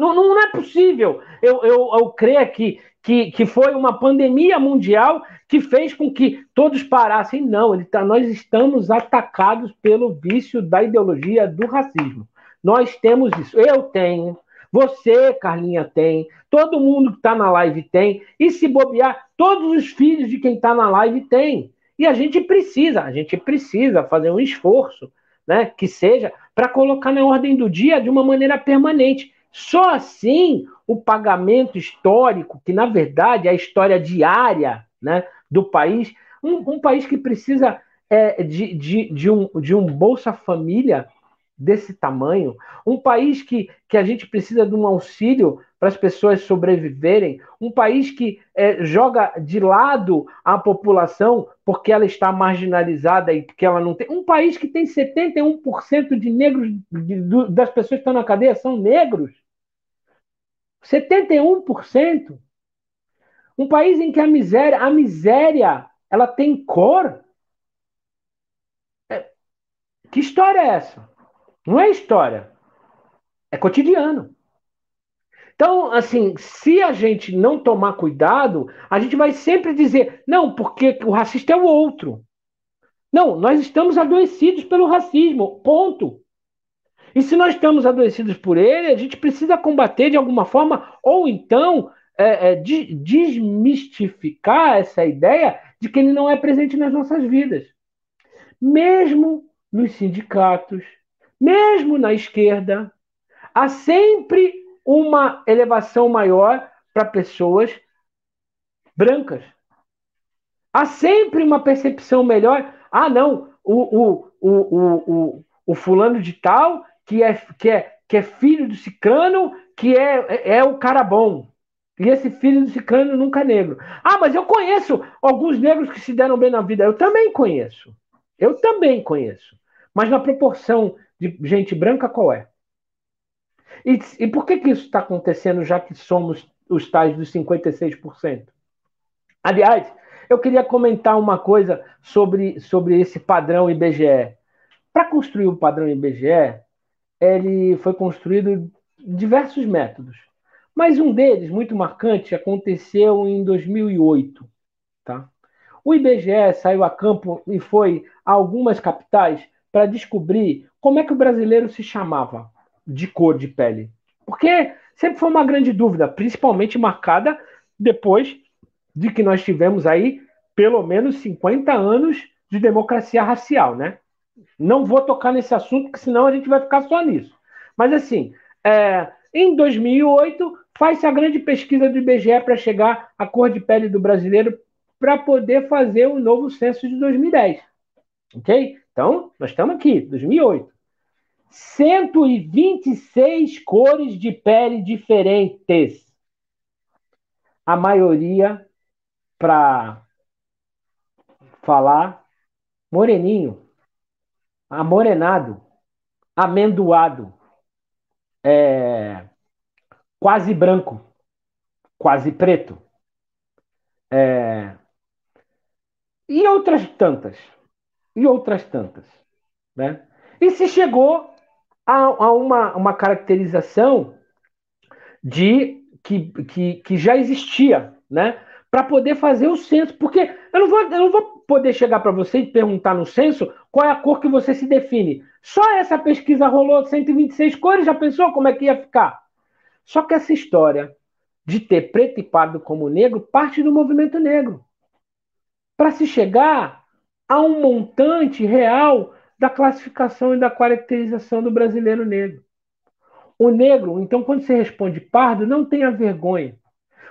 Não, não, é possível eu, eu, eu crer que, que, que foi uma pandemia mundial que fez com que todos parassem. Não, ele tá, nós estamos atacados pelo vício da ideologia do racismo. Nós temos isso. Eu tenho, você, Carlinha, tem, todo mundo que está na live tem, e se bobear, todos os filhos de quem está na live tem. E a gente precisa, a gente precisa fazer um esforço, né, que seja para colocar na ordem do dia de uma maneira permanente. Só assim o pagamento histórico, que na verdade é a história diária né, do país, um, um país que precisa é, de, de, de, um, de um Bolsa Família desse tamanho, um país que, que a gente precisa de um auxílio para as pessoas sobreviverem, um país que é, joga de lado a população porque ela está marginalizada e porque ela não tem. Um país que tem 71% de negros, de, das pessoas que estão na cadeia são negros. 71%. Um país em que a miséria, a miséria, ela tem cor. É, que história é essa? Não é história. É cotidiano. Então, assim, se a gente não tomar cuidado, a gente vai sempre dizer, não, porque o racista é o outro. Não, nós estamos adoecidos pelo racismo, ponto. E se nós estamos adoecidos por ele, a gente precisa combater de alguma forma, ou então é, é, de, desmistificar essa ideia de que ele não é presente nas nossas vidas. Mesmo nos sindicatos, mesmo na esquerda, há sempre uma elevação maior para pessoas brancas. Há sempre uma percepção melhor. Ah, não, o, o, o, o, o, o fulano de tal, que é, que, é, que é filho do cicrano, que é, é, é o cara bom. E esse filho do cicrano nunca é negro. Ah, mas eu conheço alguns negros que se deram bem na vida. Eu também conheço. Eu também conheço. Mas na proporção de gente branca, qual é? E, e por que, que isso está acontecendo, já que somos os tais dos 56%? Aliás, eu queria comentar uma coisa sobre, sobre esse padrão IBGE. Para construir o padrão IBGE, ele foi construído diversos métodos. Mas um deles, muito marcante, aconteceu em 2008. Tá? O IBGE saiu a campo e foi a algumas capitais para descobrir como é que o brasileiro se chamava de cor de pele. Porque sempre foi uma grande dúvida, principalmente marcada depois de que nós tivemos aí pelo menos 50 anos de democracia racial, né? Não vou tocar nesse assunto, porque senão a gente vai ficar só nisso. Mas assim, é, em 2008 faz-se a grande pesquisa do IBGE para chegar à cor de pele do brasileiro para poder fazer o novo censo de 2010. Ok? Então, nós estamos aqui, 2008. 126 cores de pele diferentes. A maioria para falar moreninho, amorenado, amendoado, é, quase branco, quase preto. É, e outras tantas e outras tantas. Né? E se chegou a, a uma, uma caracterização de que, que, que já existia, né? Para poder fazer o censo, porque eu não vou, eu não vou poder chegar para você e perguntar no censo qual é a cor que você se define. Só essa pesquisa rolou 126 cores, já pensou como é que ia ficar? Só que essa história de ter preto e pardo como negro parte do movimento negro. Para se chegar a um montante real da classificação e da caracterização do brasileiro negro. O negro, então, quando você responde pardo, não tenha vergonha.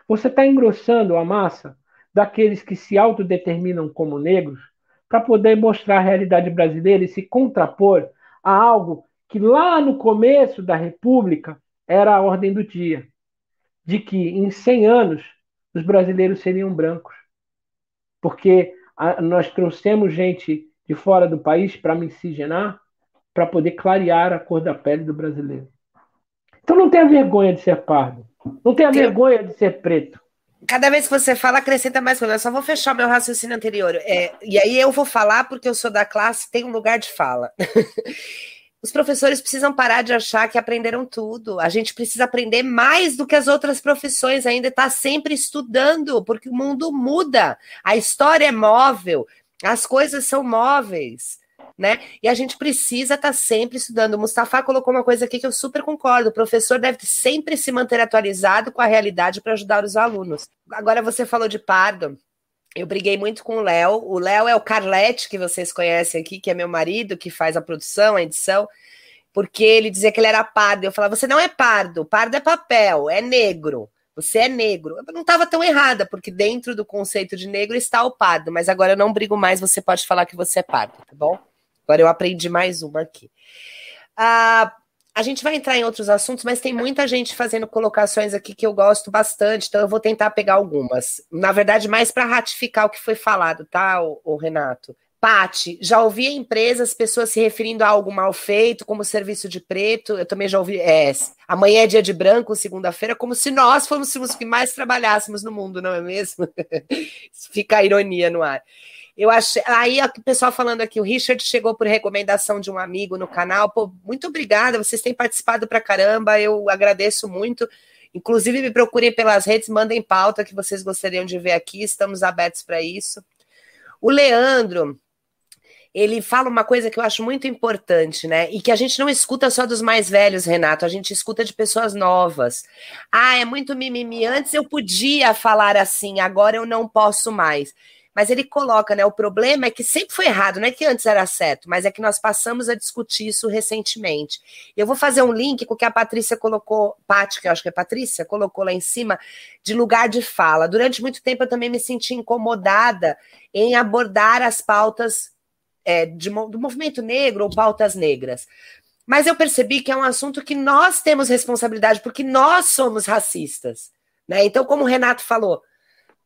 Você está engrossando a massa daqueles que se autodeterminam como negros para poder mostrar a realidade brasileira e se contrapor a algo que lá no começo da República era a ordem do dia, de que em 100 anos os brasileiros seriam brancos. Porque nós trouxemos gente de fora do país para miscigenar, para poder clarear a cor da pele do brasileiro. Então não tenha vergonha de ser pardo. Não tenha vergonha de ser preto. Cada vez que você fala, acrescenta mais coisa. Eu só vou fechar meu raciocínio anterior. É, e aí eu vou falar porque eu sou da classe, tem um lugar de fala. Os professores precisam parar de achar que aprenderam tudo. A gente precisa aprender mais do que as outras profissões, ainda está sempre estudando, porque o mundo muda. A história é móvel, as coisas são móveis né? E a gente precisa estar tá sempre estudando. O Mustafa colocou uma coisa aqui que eu super concordo: o professor deve sempre se manter atualizado com a realidade para ajudar os alunos. Agora você falou de pardo. Eu briguei muito com o Léo. O Léo é o Carlete, que vocês conhecem aqui, que é meu marido, que faz a produção, a edição, porque ele dizia que ele era pardo. Eu falava: você não é pardo, pardo é papel, é negro. Você é negro. Eu não estava tão errada, porque dentro do conceito de negro está o pardo, mas agora eu não brigo mais, você pode falar que você é pardo, tá bom? Agora eu aprendi mais uma aqui. Ah, a gente vai entrar em outros assuntos, mas tem muita gente fazendo colocações aqui que eu gosto bastante, então eu vou tentar pegar algumas. Na verdade, mais para ratificar o que foi falado, tá, o, o Renato? Pati, já ouvi em empresas pessoas se referindo a algo mal feito, como serviço de preto. Eu também já ouvi. É, amanhã é dia de branco, segunda-feira, como se nós fôssemos os que mais trabalhássemos no mundo, não é mesmo? Fica a ironia no ar. Eu achei. Aí o pessoal falando aqui, o Richard chegou por recomendação de um amigo no canal. Pô, muito obrigada, vocês têm participado pra caramba, eu agradeço muito. Inclusive, me procurem pelas redes, mandem pauta que vocês gostariam de ver aqui, estamos abertos para isso. O Leandro, ele fala uma coisa que eu acho muito importante, né? E que a gente não escuta só dos mais velhos, Renato, a gente escuta de pessoas novas. Ah, é muito mimimi. Antes eu podia falar assim, agora eu não posso mais. Mas ele coloca, né? O problema é que sempre foi errado, não é que antes era certo, mas é que nós passamos a discutir isso recentemente. Eu vou fazer um link com o que a Patrícia colocou, Paty, que eu acho que é Patrícia, colocou lá em cima, de lugar de fala. Durante muito tempo eu também me senti incomodada em abordar as pautas é, de, do movimento negro ou pautas negras. Mas eu percebi que é um assunto que nós temos responsabilidade, porque nós somos racistas. Né? Então, como o Renato falou,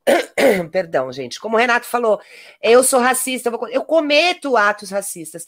Perdão, gente. Como o Renato falou, eu sou racista, eu, vou, eu, cometo atos racistas.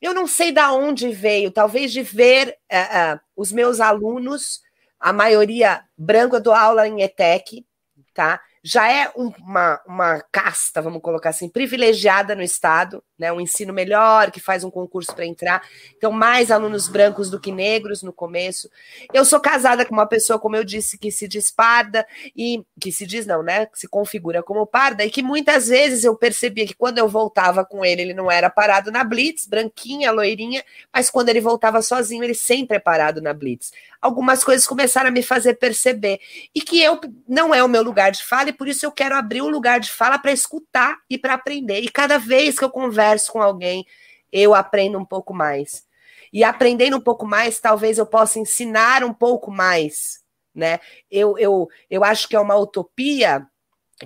Eu não sei da onde veio, talvez de ver uh, uh, os meus alunos, a maioria branca, dou aula em ETEC, tá? já é uma, uma casta, vamos colocar assim, privilegiada no Estado, né? Um ensino melhor, que faz um concurso para entrar. Então, mais alunos brancos do que negros no começo. Eu sou casada com uma pessoa, como eu disse, que se diz parda, e que se diz, não, né? Que se configura como parda, e que muitas vezes eu percebia que quando eu voltava com ele, ele não era parado na Blitz, branquinha, loirinha, mas quando ele voltava sozinho, ele sempre é parado na Blitz algumas coisas começaram a me fazer perceber. E que eu não é o meu lugar de fala, e por isso eu quero abrir um lugar de fala para escutar e para aprender. E cada vez que eu converso com alguém, eu aprendo um pouco mais. E aprendendo um pouco mais, talvez eu possa ensinar um pouco mais. Né? Eu, eu, eu acho que é uma utopia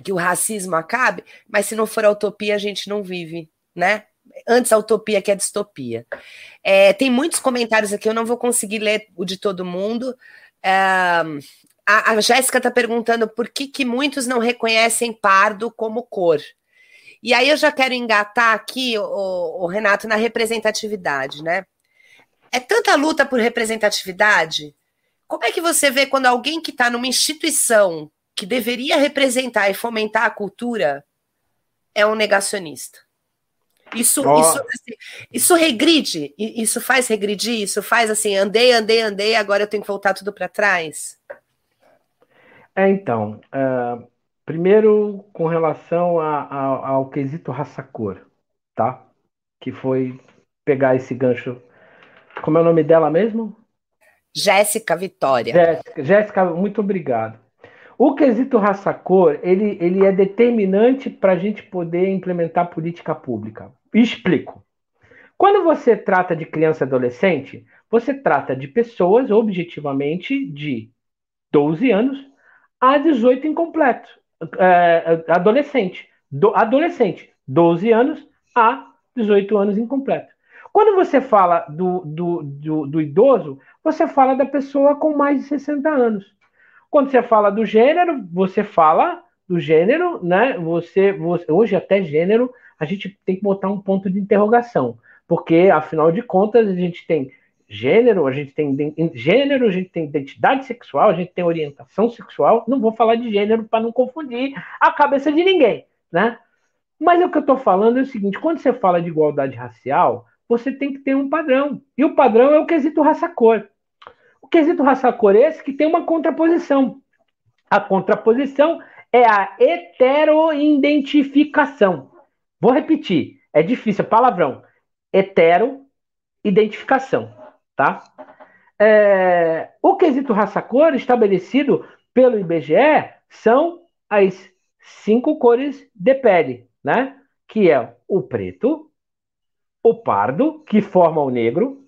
que o racismo acabe, mas se não for a utopia, a gente não vive, né? antes a utopia que a distopia. É, tem muitos comentários aqui, eu não vou conseguir ler o de todo mundo. É, a, a Jéssica está perguntando por que, que muitos não reconhecem pardo como cor. E aí eu já quero engatar aqui, o, o Renato, na representatividade, né? É tanta luta por representatividade. Como é que você vê quando alguém que está numa instituição que deveria representar e fomentar a cultura é um negacionista? Isso, oh. isso, assim, isso regride, isso faz regredir, isso faz assim, andei, andei, andei, agora eu tenho que voltar tudo para trás. É, então, uh, Primeiro, com relação a, a, ao quesito raça-cor, tá? Que foi pegar esse gancho. Como é o nome dela mesmo? Jéssica Vitória. Jéssica, Jéssica, muito obrigado. O quesito raça-cor, ele, ele é determinante para a gente poder implementar política pública. Explico. Quando você trata de criança e adolescente, você trata de pessoas objetivamente de 12 anos a 18 incompleto. É, adolescente. Do, adolescente, 12 anos a 18 anos incompleto. Quando você fala do, do, do, do idoso, você fala da pessoa com mais de 60 anos. Quando você fala do gênero, você fala do gênero, né? Você, você, hoje até gênero a gente tem que botar um ponto de interrogação, porque afinal de contas a gente tem gênero, a gente tem gênero, a gente tem identidade sexual, a gente tem orientação sexual. Não vou falar de gênero para não confundir a cabeça de ninguém, né? Mas o que eu estou falando é o seguinte: quando você fala de igualdade racial, você tem que ter um padrão. E o padrão é o quesito raça-cor. O quesito raça-cor é esse que tem uma contraposição. A contraposição é a heteroidentificação. Vou repetir, é difícil, é palavrão. Heteroidentificação tá? É, o quesito raça-cor estabelecido pelo IBGE são as cinco cores de pele, né? Que é o preto, o pardo, que forma o negro,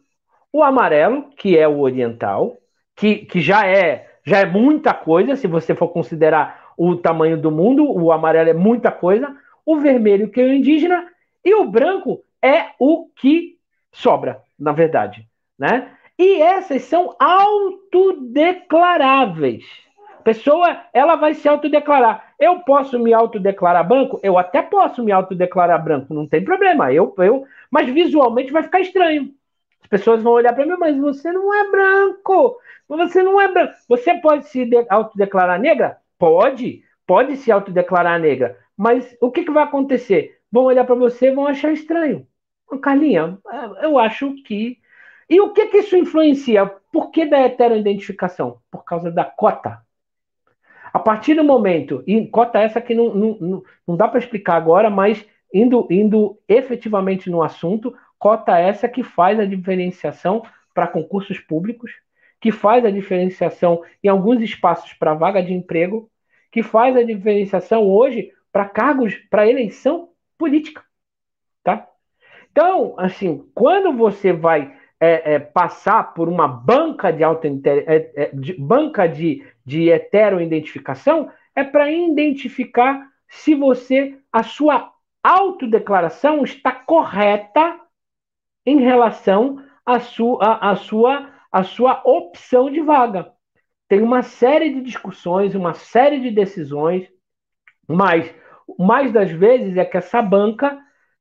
o amarelo, que é o oriental, que, que já é já é muita coisa, se você for considerar o tamanho do mundo, o amarelo é muita coisa, o vermelho, que é o indígena, e o branco é o que sobra, na verdade né? E essas são autodeclaráveis. A pessoa, ela vai se autodeclarar. Eu posso me autodeclarar branco? Eu até posso me autodeclarar branco, não tem problema. Eu, eu, mas visualmente vai ficar estranho. As pessoas vão olhar para mim, mas você não é branco. Você não é branco. Você pode se autodeclarar negra? Pode. Pode se autodeclarar negra. Mas o que, que vai acontecer? Vão olhar para você vão achar estranho. Carlinha, eu acho que e o que, que isso influencia? Por que da heteroidentificação? Por causa da cota. A partir do momento, e cota essa que não, não, não dá para explicar agora, mas indo, indo efetivamente no assunto, cota essa que faz a diferenciação para concursos públicos, que faz a diferenciação em alguns espaços para vaga de emprego, que faz a diferenciação hoje para cargos para eleição política, tá? Então, assim, quando você vai é, é, passar por uma banca de, auto, é, é, de banca de, de heteroidentificação é para identificar se você a sua autodeclaração está correta em relação à sua, à sua, à sua opção de vaga. Tem uma série de discussões, uma série de decisões, mas mais das vezes é que essa banca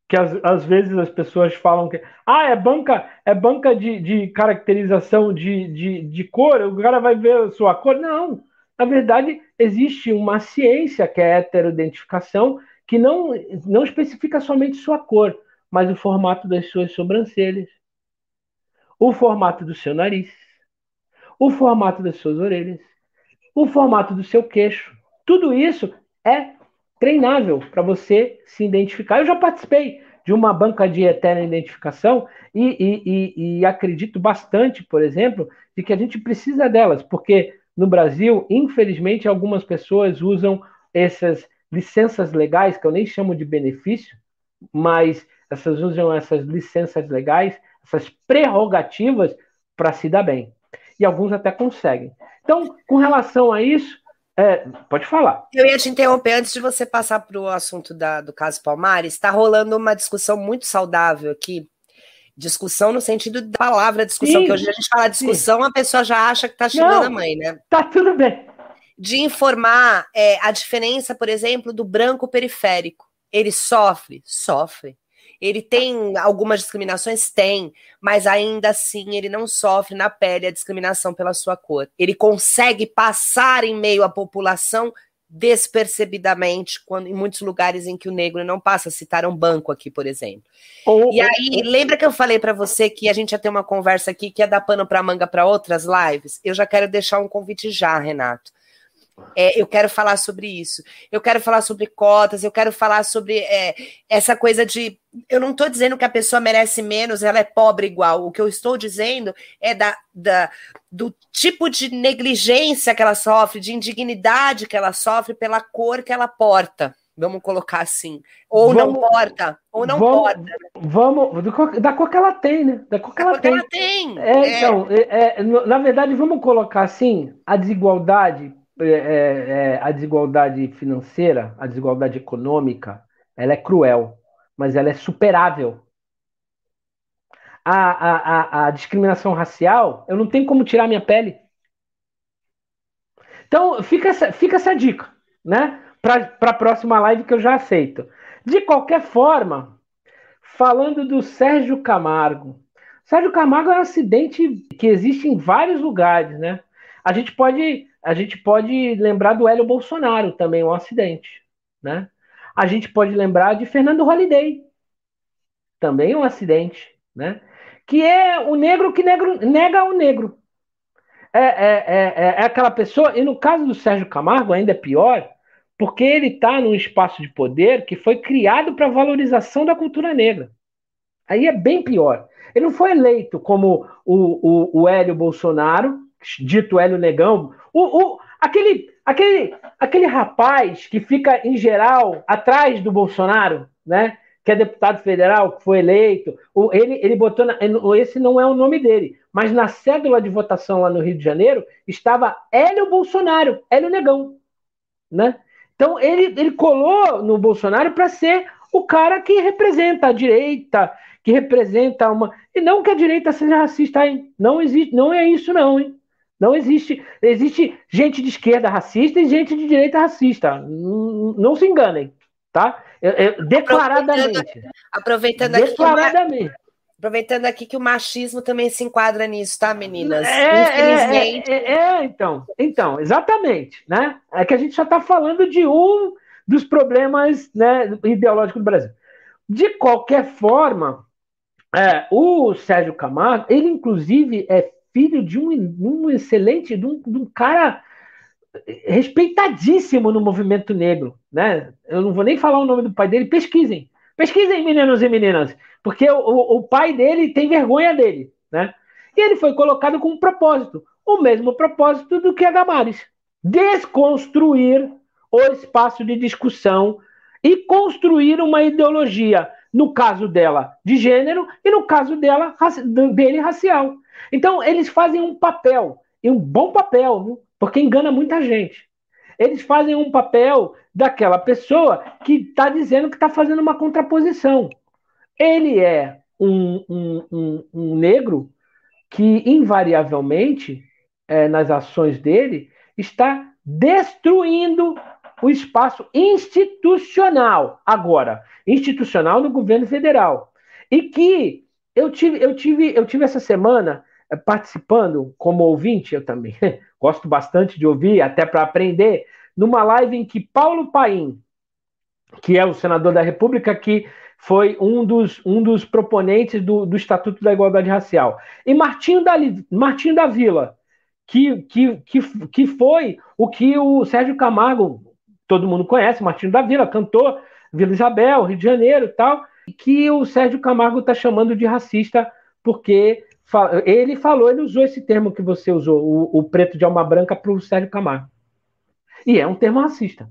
que às, vezes as pessoas falam que ah, é banca, é banca de, de caracterização de, de, de cor, o cara vai ver a sua cor. Não. Na verdade, existe uma ciência que é heteroidentificação, que não, não especifica somente sua cor, mas o formato das suas sobrancelhas, o formato do seu nariz, o formato das suas orelhas, o formato do seu queixo. Tudo isso é treinável para você se identificar. Eu já participei de uma banca de eterna identificação e, e, e, e, acredito bastante, por exemplo, de que a gente precisa delas, porque no Brasil, infelizmente, algumas pessoas usam essas licenças legais, que eu nem chamo de benefício, mas essas usam essas licenças legais, essas prerrogativas para se dar bem. E alguns até conseguem. Então, com relação a isso, é, pode falar. Eu ia te interromper antes de você passar para o assunto da, do caso Palmares. Está rolando uma discussão muito saudável aqui. Discussão no sentido da palavra discussão, sim, que hoje a gente fala discussão, sim. a pessoa já acha que está xingando Não, a mãe, né? Tá tudo bem. De informar é, a diferença, por exemplo, do branco periférico. Ele sofre? Sofre. Ele tem algumas discriminações? Tem, mas ainda assim ele não sofre na pele a discriminação pela sua cor. Ele consegue passar em meio à população despercebidamente quando em muitos lugares em que o negro não passa, citaram um banco aqui, por exemplo. Oh, e aí, lembra que eu falei para você que a gente ia ter uma conversa aqui que ia dar pano para manga para outras lives? Eu já quero deixar um convite já, Renato. É, eu quero falar sobre isso. Eu quero falar sobre cotas, eu quero falar sobre é, essa coisa de. Eu não estou dizendo que a pessoa merece menos, ela é pobre igual. O que eu estou dizendo é da, da, do tipo de negligência que ela sofre, de indignidade que ela sofre pela cor que ela porta. Vamos colocar assim. Ou vamos, não porta, ou não vamos, porta. Vamos, da cor que ela tem, né? Da cor que, da ela, cor tem. ela tem. É, é. Então, é, é, na verdade, vamos colocar assim: a desigualdade, é, é, é, a desigualdade financeira, a desigualdade econômica, ela é cruel, mas ela é superável. A, a, a, a discriminação racial, eu não tenho como tirar minha pele. Então, fica essa, fica essa dica, né? para a próxima live que eu já aceito. De qualquer forma, falando do Sérgio Camargo. Sérgio Camargo é um acidente que existe em vários lugares, né? A gente pode, a gente pode lembrar do Hélio Bolsonaro também, um acidente, né? A gente pode lembrar de Fernando Holliday, também um acidente, né? Que é o negro que negro, nega o negro. É, é, é, é aquela pessoa, e no caso do Sérgio Camargo ainda é pior, porque ele está num espaço de poder que foi criado para valorização da cultura negra. Aí é bem pior. Ele não foi eleito como o, o, o Hélio Bolsonaro, dito Hélio Negão, o, o, aquele, aquele, aquele rapaz que fica, em geral, atrás do Bolsonaro, né? que é deputado federal, que foi eleito, ele, ele botou. Na, esse não é o nome dele, mas na cédula de votação lá no Rio de Janeiro estava Hélio Bolsonaro, Hélio Negão. Né? Então ele, ele colou no Bolsonaro para ser o cara que representa a direita, que representa uma. E não que a direita seja racista, hein? Não existe, não é isso, não, hein? Não existe. Existe gente de esquerda racista e gente de direita racista. Não, não se enganem, tá? declaradamente. Aproveitando, aproveitando declaradamente. Aqui, Aproveitando aqui que o machismo também se enquadra nisso, tá, meninas? É, Infelizmente. É, é, é, então, então, exatamente, né? É que a gente já está falando de um dos problemas né, ideológicos do Brasil. De qualquer forma, é, o Sérgio Camargo, ele inclusive é filho de um, um excelente, de um, de um cara respeitadíssimo no movimento negro, né? Eu não vou nem falar o nome do pai dele, pesquisem. Pesquisem, meninos e meninas. Porque o, o pai dele tem vergonha dele, né? E ele foi colocado com um propósito, o mesmo propósito do que a Damares. Desconstruir o espaço de discussão e construir uma ideologia, no caso dela, de gênero, e no caso dela, dele, racial. Então, eles fazem um papel, e um bom papel, viu? porque engana muita gente. Eles fazem um papel daquela pessoa que está dizendo que está fazendo uma contraposição. Ele é um, um, um, um negro que, invariavelmente, é, nas ações dele, está destruindo o espaço institucional, agora, institucional no governo federal. E que eu tive, eu tive, eu tive essa semana participando como ouvinte, eu também gosto bastante de ouvir, até para aprender, numa live em que Paulo Paim, que é o senador da República, que foi um dos, um dos proponentes do, do Estatuto da Igualdade Racial. E Martinho da, Martinho da Vila, que, que, que, que foi o que o Sérgio Camargo, todo mundo conhece, Martinho da Vila, cantor, Vila Isabel, Rio de Janeiro e tal, que o Sérgio Camargo está chamando de racista porque ele falou, ele usou esse termo que você usou, o, o preto de alma branca, para o Sérgio Camargo. E é um termo racista.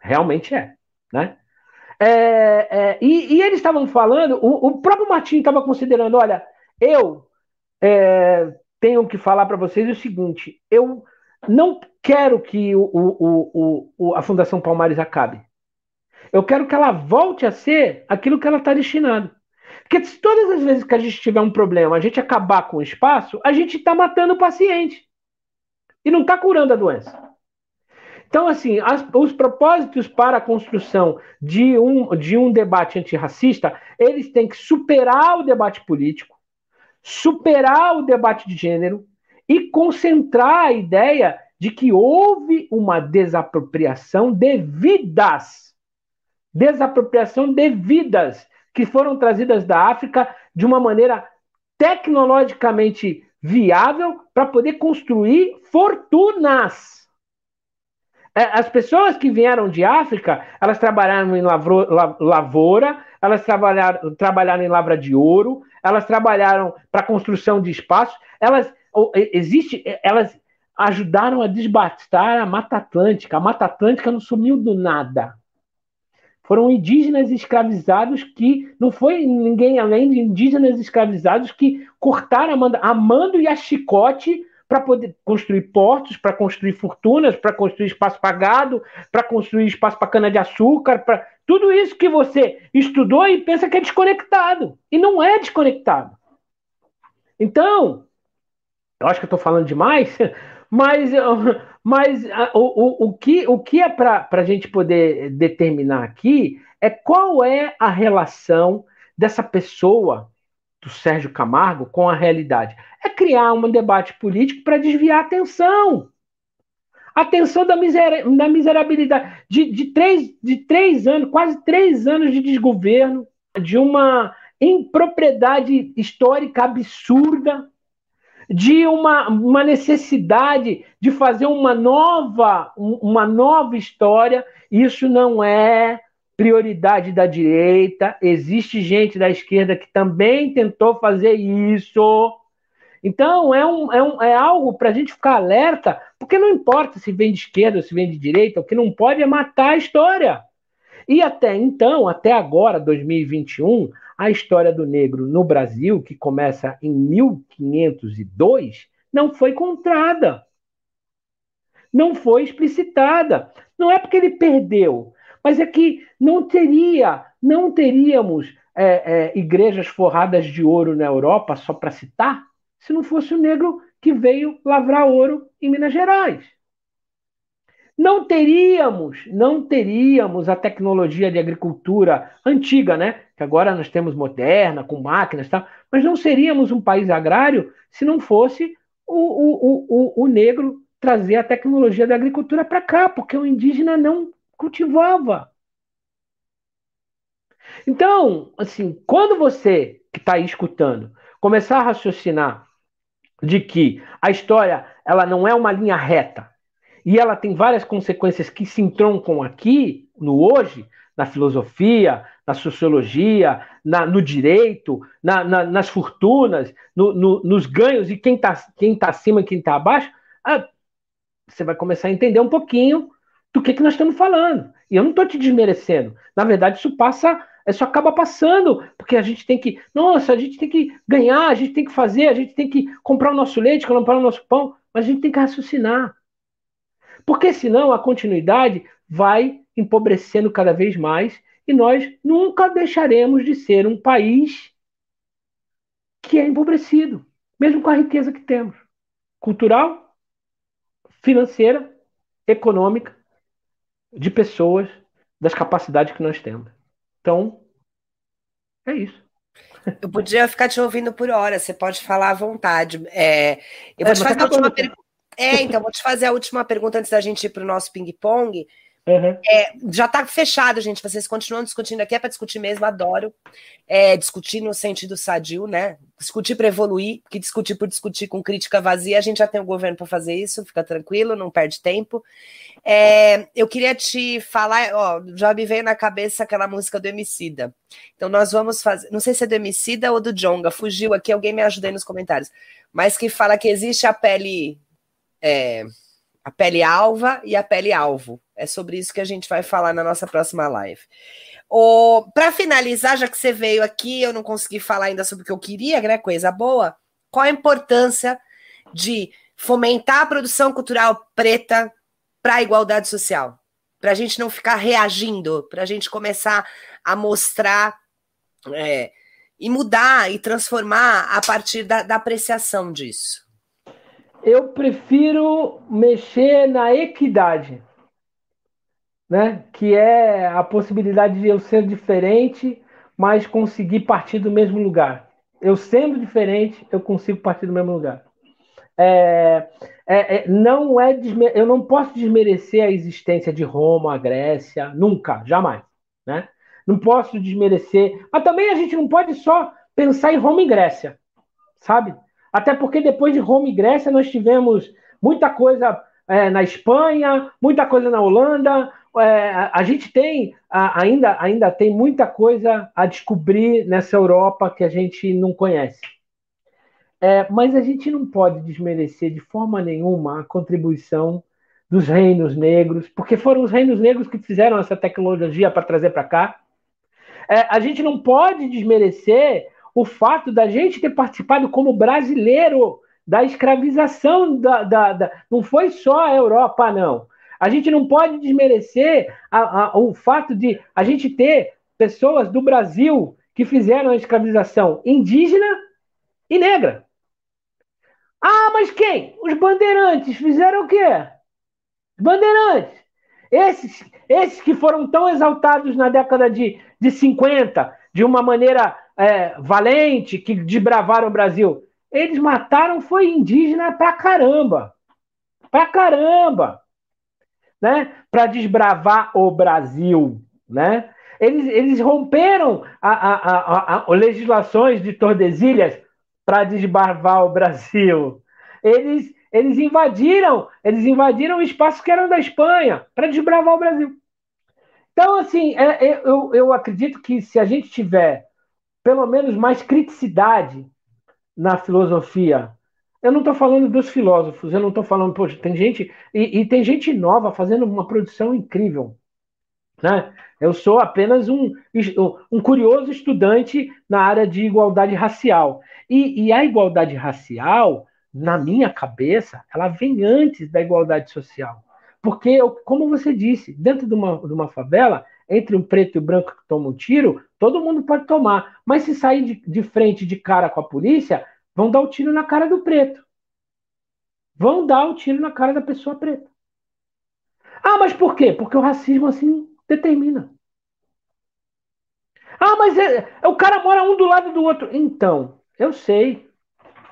Realmente é. Né? É, é, e, e, eles estavam falando, o, o próprio Martinho estava considerando: olha, eu é, tenho que falar para vocês o seguinte: eu não quero que o, o, a Fundação Palmares acabe. Eu quero que ela volte a ser aquilo que ela está destinada. Porque se todas as vezes que a gente tiver um problema, a gente acabar com o espaço, a gente está matando o paciente. E não está curando a doença. Então, assim, as, os propósitos para a construção de um, de um debate antirracista, eles têm que superar o debate político, superar o debate de gênero e concentrar a ideia de que houve uma desapropriação devidas. Desapropriação devidas, que foram trazidas da África de uma maneira tecnologicamente viável para poder construir fortunas É, as pessoas que vieram de África, elas trabalharam em lavoura, elas trabalharam, trabalharam em lavra de ouro, elas trabalharam para construção de espaços, elas existe, elas ajudaram a desbastar a Mata Atlântica. A Mata Atlântica não sumiu do nada. Foram indígenas escravizados que não foi ninguém além de indígenas escravizados que cortaram a mando e a chicote para poder construir portos, para construir fortunas, para construir espaço para gado, para construir espaço para cana-de-açúcar, para tudo isso que você estudou e pensa que é desconectado. E não é desconectado. Então, eu acho que estou falando demais, mas, mas o, o, o, que, o que é para a gente poder determinar aqui é qual é a relação dessa pessoa do Sérgio Camargo com a realidade. É criar um debate político para desviar a atenção. Atenção da, miser, da miserabilidade. De, de, três, de três anos, quase três anos de desgoverno, de uma impropriedade histórica absurda, de uma, uma necessidade de fazer uma nova, uma nova história. Isso não é prioridade da direita, existe gente da esquerda que também tentou fazer isso. Então, é, um, é, um, é algo para a gente ficar alerta, porque não importa se vem de esquerda ou se vem de direita, o que não pode é matar a história. E até então, até agora, 2021, a história do negro no Brasil, que começa em 1502, não foi contada. Não foi explicitada. Não é porque ele perdeu, mas é que não teria, não teríamos é, é, igrejas forradas de ouro na Europa, só para citar, se não fosse o negro que veio lavrar ouro em Minas Gerais. Não teríamos, não teríamos a tecnologia de agricultura antiga, né? Que agora nós temos moderna, com máquinas e tal, mas não seríamos um país agrário se não fosse o, o, o, o negro trazer a tecnologia da agricultura para cá, porque o indígena não cultivava. Então, assim, quando você que está aí escutando começar a raciocinar de que a história ela não é uma linha reta e ela tem várias consequências que se entroncam aqui no hoje, na filosofia, na sociologia, na, no direito, na, na, nas fortunas, no, no, nos ganhos e quem está quem tá acima e quem está abaixo, ah, você vai começar a entender um pouquinho do que, que nós estamos falando. E eu não estou te desmerecendo. Na verdade, isso passa, isso acaba passando, porque a gente tem que, nossa, a gente tem que ganhar, a gente tem que fazer, a gente tem que comprar o nosso leite, comprar o nosso pão, mas a gente tem que raciocinar. Porque senão a continuidade vai empobrecendo cada vez mais e nós nunca deixaremos de ser um país que é empobrecido, mesmo com a riqueza que temos cultural, financeira, econômica de pessoas, das capacidades que nós temos. Então, é isso. Eu podia ficar te ouvindo por hora, você pode falar à vontade. É, eu vou é, te fazer a última pergunta. É, então, vou te fazer a última pergunta antes da gente ir para o nosso ping-pong. Uhum. É, já está fechado, gente. Vocês continuam discutindo aqui, é para discutir mesmo, adoro. É, discutir no sentido sadio, né? Discutir para evoluir, porque discutir por discutir com crítica vazia, a gente já tem o governo para fazer isso, fica tranquilo, não perde tempo. É, eu queria te falar, ó, já me veio na cabeça aquela música do Emicida. Então nós vamos fazer, não sei se é do Emicida ou do Jonga, fugiu aqui, alguém me ajuda aí nos comentários, mas que fala que existe a pele. É, a pele alva e a pele alvo. É sobre isso que a gente vai falar na nossa próxima live. Para finalizar, já que você veio aqui, eu não consegui falar ainda sobre o que eu queria, né? Coisa boa. Qual a importância de fomentar a produção cultural preta para a igualdade social? Para a gente não ficar reagindo, para a gente começar a mostrar é, e mudar e transformar a partir da, da apreciação disso eu prefiro mexer na equidade, né? Que é a possibilidade de eu ser diferente, mas conseguir partir do mesmo lugar. Eu sendo diferente, eu consigo partir do mesmo lugar. É, é, é, não é eu não posso desmerecer a existência de Roma, Grécia, nunca, jamais, né? Não posso desmerecer, mas também a gente não pode só pensar em Roma e Grécia, sabe? Até porque depois de Roma e Grécia nós tivemos muita coisa é, na Espanha, muita coisa na Holanda. É, a gente tem a, ainda, ainda tem muita coisa a descobrir nessa Europa que a gente não conhece. É, mas a gente não pode desmerecer de forma nenhuma a contribuição dos reinos negros, porque foram os reinos negros que fizeram essa tecnologia para trazer para cá. É, a gente não pode desmerecer o fato da gente ter participado como brasileiro da escravização da, da, da, não foi só a Europa, não. A gente não pode desmerecer a, a, o fato de a gente ter pessoas do Brasil que fizeram a escravização indígena e negra. Ah, mas quem? Os bandeirantes fizeram o quê? Bandeirantes. Esses, esses que foram tão exaltados na década de, de 50, de uma maneira é, valente, que desbravaram o Brasil. Eles mataram foi indígena pra caramba. Pra caramba. Né? Para desbravar o Brasil, né? Eles, eles romperam a, a, a, a legislações de Tordesilhas para desbravar o Brasil. Eles, eles invadiram, eles invadiram espaços que eram da Espanha para desbravar o Brasil. Então, assim, é, é, eu, eu acredito que se a gente tiver pelo menos mais criticidade na filosofia. Eu não estou falando dos filósofos, eu não estou falando, poxa, tem gente. E, e, tem gente nova fazendo uma produção incrível. Né? Eu sou apenas um, um curioso estudante na área de igualdade racial. E, e a igualdade racial, na minha cabeça, ela vem antes da igualdade social. Porque, como você disse, dentro de uma, de uma favela, entre um preto e o branco que toma um tiro, todo mundo pode tomar. Mas se sair de, de frente de cara com a polícia, vão dar o um tiro na cara do preto. Vão dar o um tiro na cara da pessoa preta. Ah, mas por quê? Porque o racismo assim determina. Ah, mas é, é, o cara mora um do lado do outro. Então, eu sei.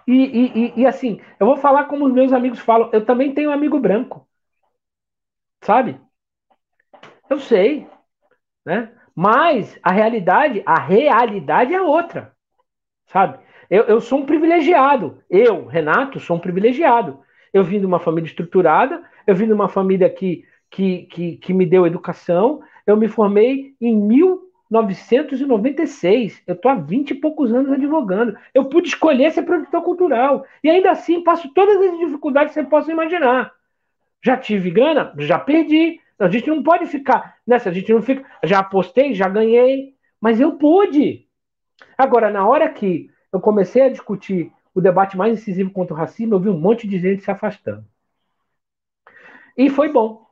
E, e, e, e, assim, eu vou falar como os meus amigos falam. Eu também tenho um amigo branco. Sabe? Eu sei. Né? Mas a realidade, a realidade é outra, sabe? Eu, eu sou um privilegiado. Eu, Renato, sou um privilegiado. Eu vim de uma família estruturada, eu vim de uma família que, que, que, que me deu educação. Eu me formei em 1996. Eu estou há 20 e poucos anos advogando. Eu pude escolher ser produtor cultural. E ainda assim passo todas as dificuldades que você possa imaginar. Já tive grana? Já perdi. A gente não pode ficar nessa, a gente não fica. Já apostei, já ganhei, mas eu pude. Agora, na hora que eu comecei a discutir o debate mais incisivo contra o racismo, eu vi um monte de gente se afastando. E foi bom,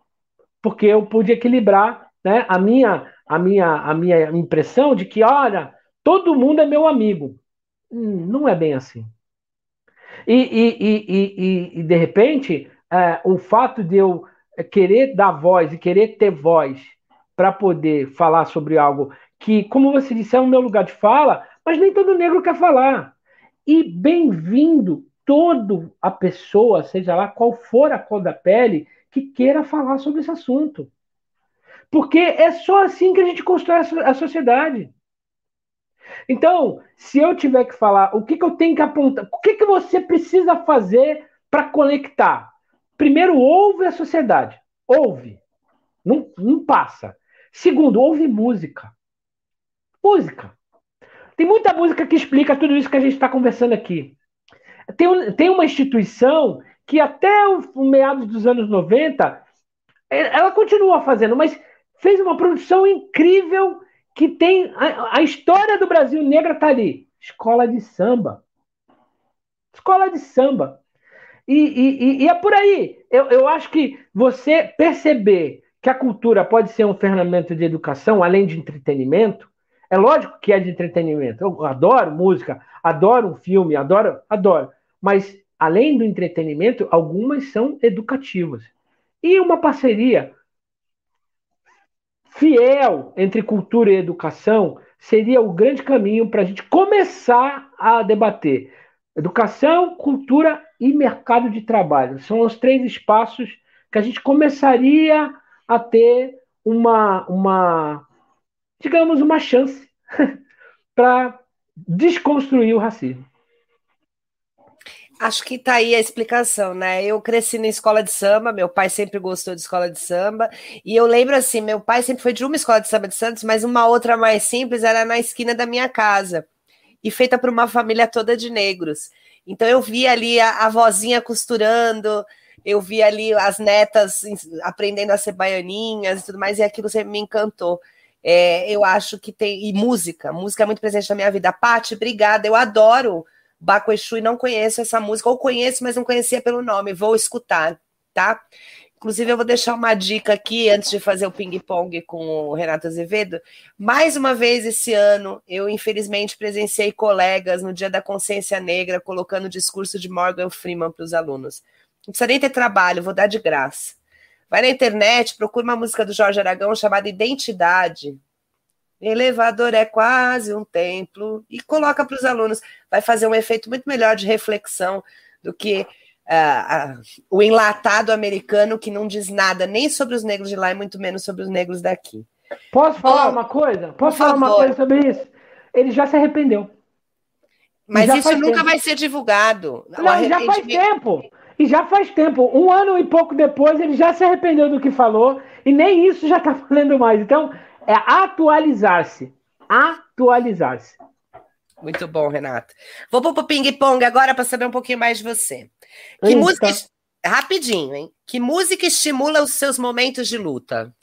porque eu pude equilibrar né, a, minha, a, minha, a minha impressão de que, olha, todo mundo é meu amigo. Hum, não é bem assim. E, e, e, e de repente, é, o fato de eu querer dar voz e querer ter voz para poder falar sobre algo que, como você disse, é o meu lugar de fala, mas nem todo negro quer falar. E bem-vindo toda a pessoa, seja lá qual for a cor da pele, que queira falar sobre esse assunto. Porque é só assim que a gente constrói a sociedade. Então, se eu tiver que falar, o que, que eu tenho que apontar, o que, que você precisa fazer para conectar? Primeiro, ouve a sociedade. Ouve. Não, não passa. Segundo, ouve música. Música. Tem muita música que explica tudo isso que a gente está conversando aqui. Tem, tem uma instituição que até o meados dos anos 90 é, ela continua fazendo, mas fez uma produção incrível que tem a, a história do Brasil negra está ali. Escola de samba. Escola de samba. E, e, e, é por aí. Eu, eu acho que você perceber que a cultura pode ser um ferramenta de educação, além de entretenimento, é lógico que é de entretenimento. Eu adoro música, adoro um filme, adoro, adoro. Mas, além do entretenimento, algumas são educativas. E uma parceria fiel entre cultura e educação seria o grande caminho para a gente começar a debater. Educação, cultura e mercado de trabalho. São os três espaços que a gente começaria a ter uma, uma digamos, uma chance para desconstruir o racismo. Acho que tá aí a explicação, né? Eu cresci na escola de samba, meu pai sempre gostou de escola de samba, e eu lembro assim, meu pai sempre foi de uma escola de samba de Santos, mas uma outra mais simples era na esquina da minha casa, e feita por uma família toda de negros. Então eu vi ali a, a vozinha costurando, eu vi ali as netas aprendendo a ser baianinhas e tudo mais, e aquilo sempre me encantou. É, eu acho que tem. E música, música é muito presente na minha vida. Pati, obrigada, eu adoro Baco Exu e não conheço essa música, ou conheço, mas não conhecia pelo nome. Vou escutar, tá? Inclusive, eu vou deixar uma dica aqui antes de fazer o ping-pong com o Renato Azevedo. Mais uma vez esse ano, eu infelizmente presenciei colegas no Dia da Consciência Negra colocando o discurso de Morgan Freeman para os alunos. Não precisa nem ter trabalho, vou dar de graça. Vai na internet, procura uma música do Jorge Aragão chamada Identidade. Elevador é quase um templo e coloca para os alunos. Vai fazer um efeito muito melhor de reflexão do que uh, uh, o enlatado americano que não diz nada nem sobre os negros de lá e muito menos sobre os negros daqui. Posso falar Bom, uma coisa? Posso falar favor. uma coisa sobre isso? Ele já se arrependeu. Mas isso nunca tempo. vai ser divulgado. Não, já faz tempo. E já faz tempo. Um ano e pouco depois, ele já se arrependeu do que falou e nem isso já está falando mais. Então, é atualizar-se. Atualizar-se. Muito bom, Renato. Vou para o ping-pong agora para saber um pouquinho mais de você. Que Eita. música. Rapidinho, hein? Que música estimula os seus momentos de luta?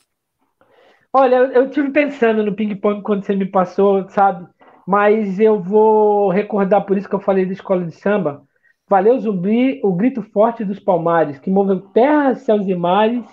Olha, eu, tive pensando no ping-pong quando você me passou, sabe? Mas eu vou recordar, por isso que eu falei da escola de samba. Valeu, Zumbi, o grito forte dos palmares, que moveu terra, céus e mares.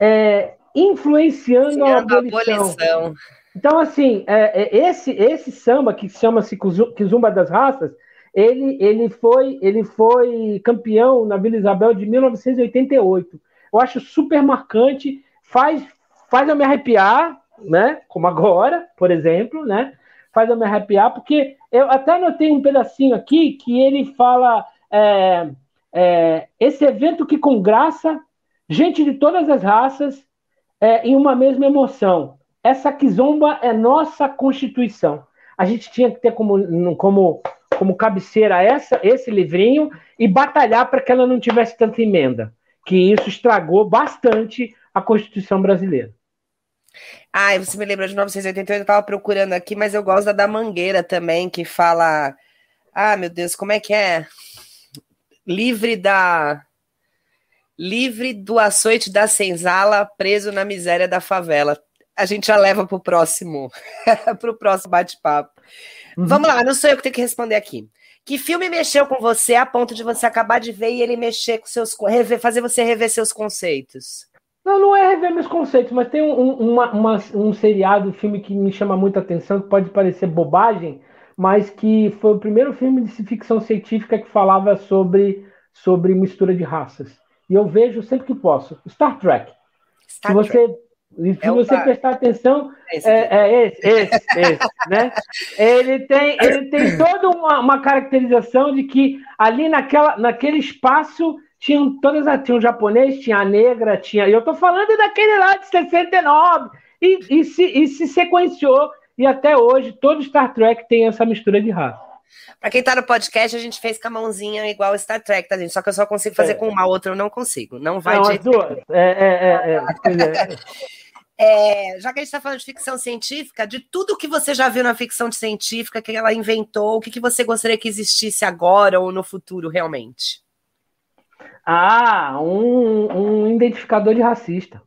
É, influenciando a abolição. abolição. Então, assim, é, é, esse, esse samba que chama-se Kizumba das Raças, ele, ele, foi, ele foi campeão na Vila Isabel de 1988. Eu acho super marcante, faz, faz eu me arrepiar, né? Como agora, por exemplo, né? Faz eu me arrepiar, porque eu até anotei um pedacinho aqui que ele fala é, é, esse evento que com graça, gente de todas as raças, é, em uma mesma emoção. Essa quizomba é nossa constituição. A gente tinha que ter como, como, como cabeceira essa, esse livrinho e batalhar para que ela não tivesse tanta emenda, que isso estragou bastante a Constituição brasileira. Ah, você me lembra de 1988, eu estava procurando aqui, mas eu gosto da da Mangueira também, que fala. Ah, meu Deus, como é que é? Livre da livre do açoite da senzala, preso na miséria da favela. A gente já leva para o próximo, para o próximo bate-papo. Uhum. Vamos lá, não sou eu que tenho que responder aqui. Que filme mexeu com você a ponto de você acabar de ver e ele mexer com seus. Rever, fazer você rever seus conceitos? Não, não é rever meus conceitos, mas tem um, uma, uma, um seriado, um filme que me chama muita atenção, que pode parecer bobagem, mas que foi o primeiro filme de ficção científica que falava sobre, sobre mistura de raças. E eu vejo sempre que posso. Star Trek. Star se você, Trek. Se é você prestar atenção, esse, é, é esse, esse, esse, né? Ele tem, ele tem toda uma, uma, caracterização de que ali naquela, naquele espaço tinham todas as, tinha um japonês, tinha a negra, tinha. E eu tô falando daquele lá de 69 e, e, se, e se sequenciou e até hoje todo Star Trek tem essa mistura de raça. Para quem tá no podcast, a gente fez com a mãozinha igual Star Trek, tá, gente? Só que eu só consigo fazer é. com uma, outra eu não consigo. Não vai não, de. Duas. É, é, é, é. É, já que a gente está falando de ficção científica, de tudo que você já viu na ficção científica, que ela inventou, o que, que você gostaria que existisse agora ou no futuro realmente? Ah, um, um identificador de racista.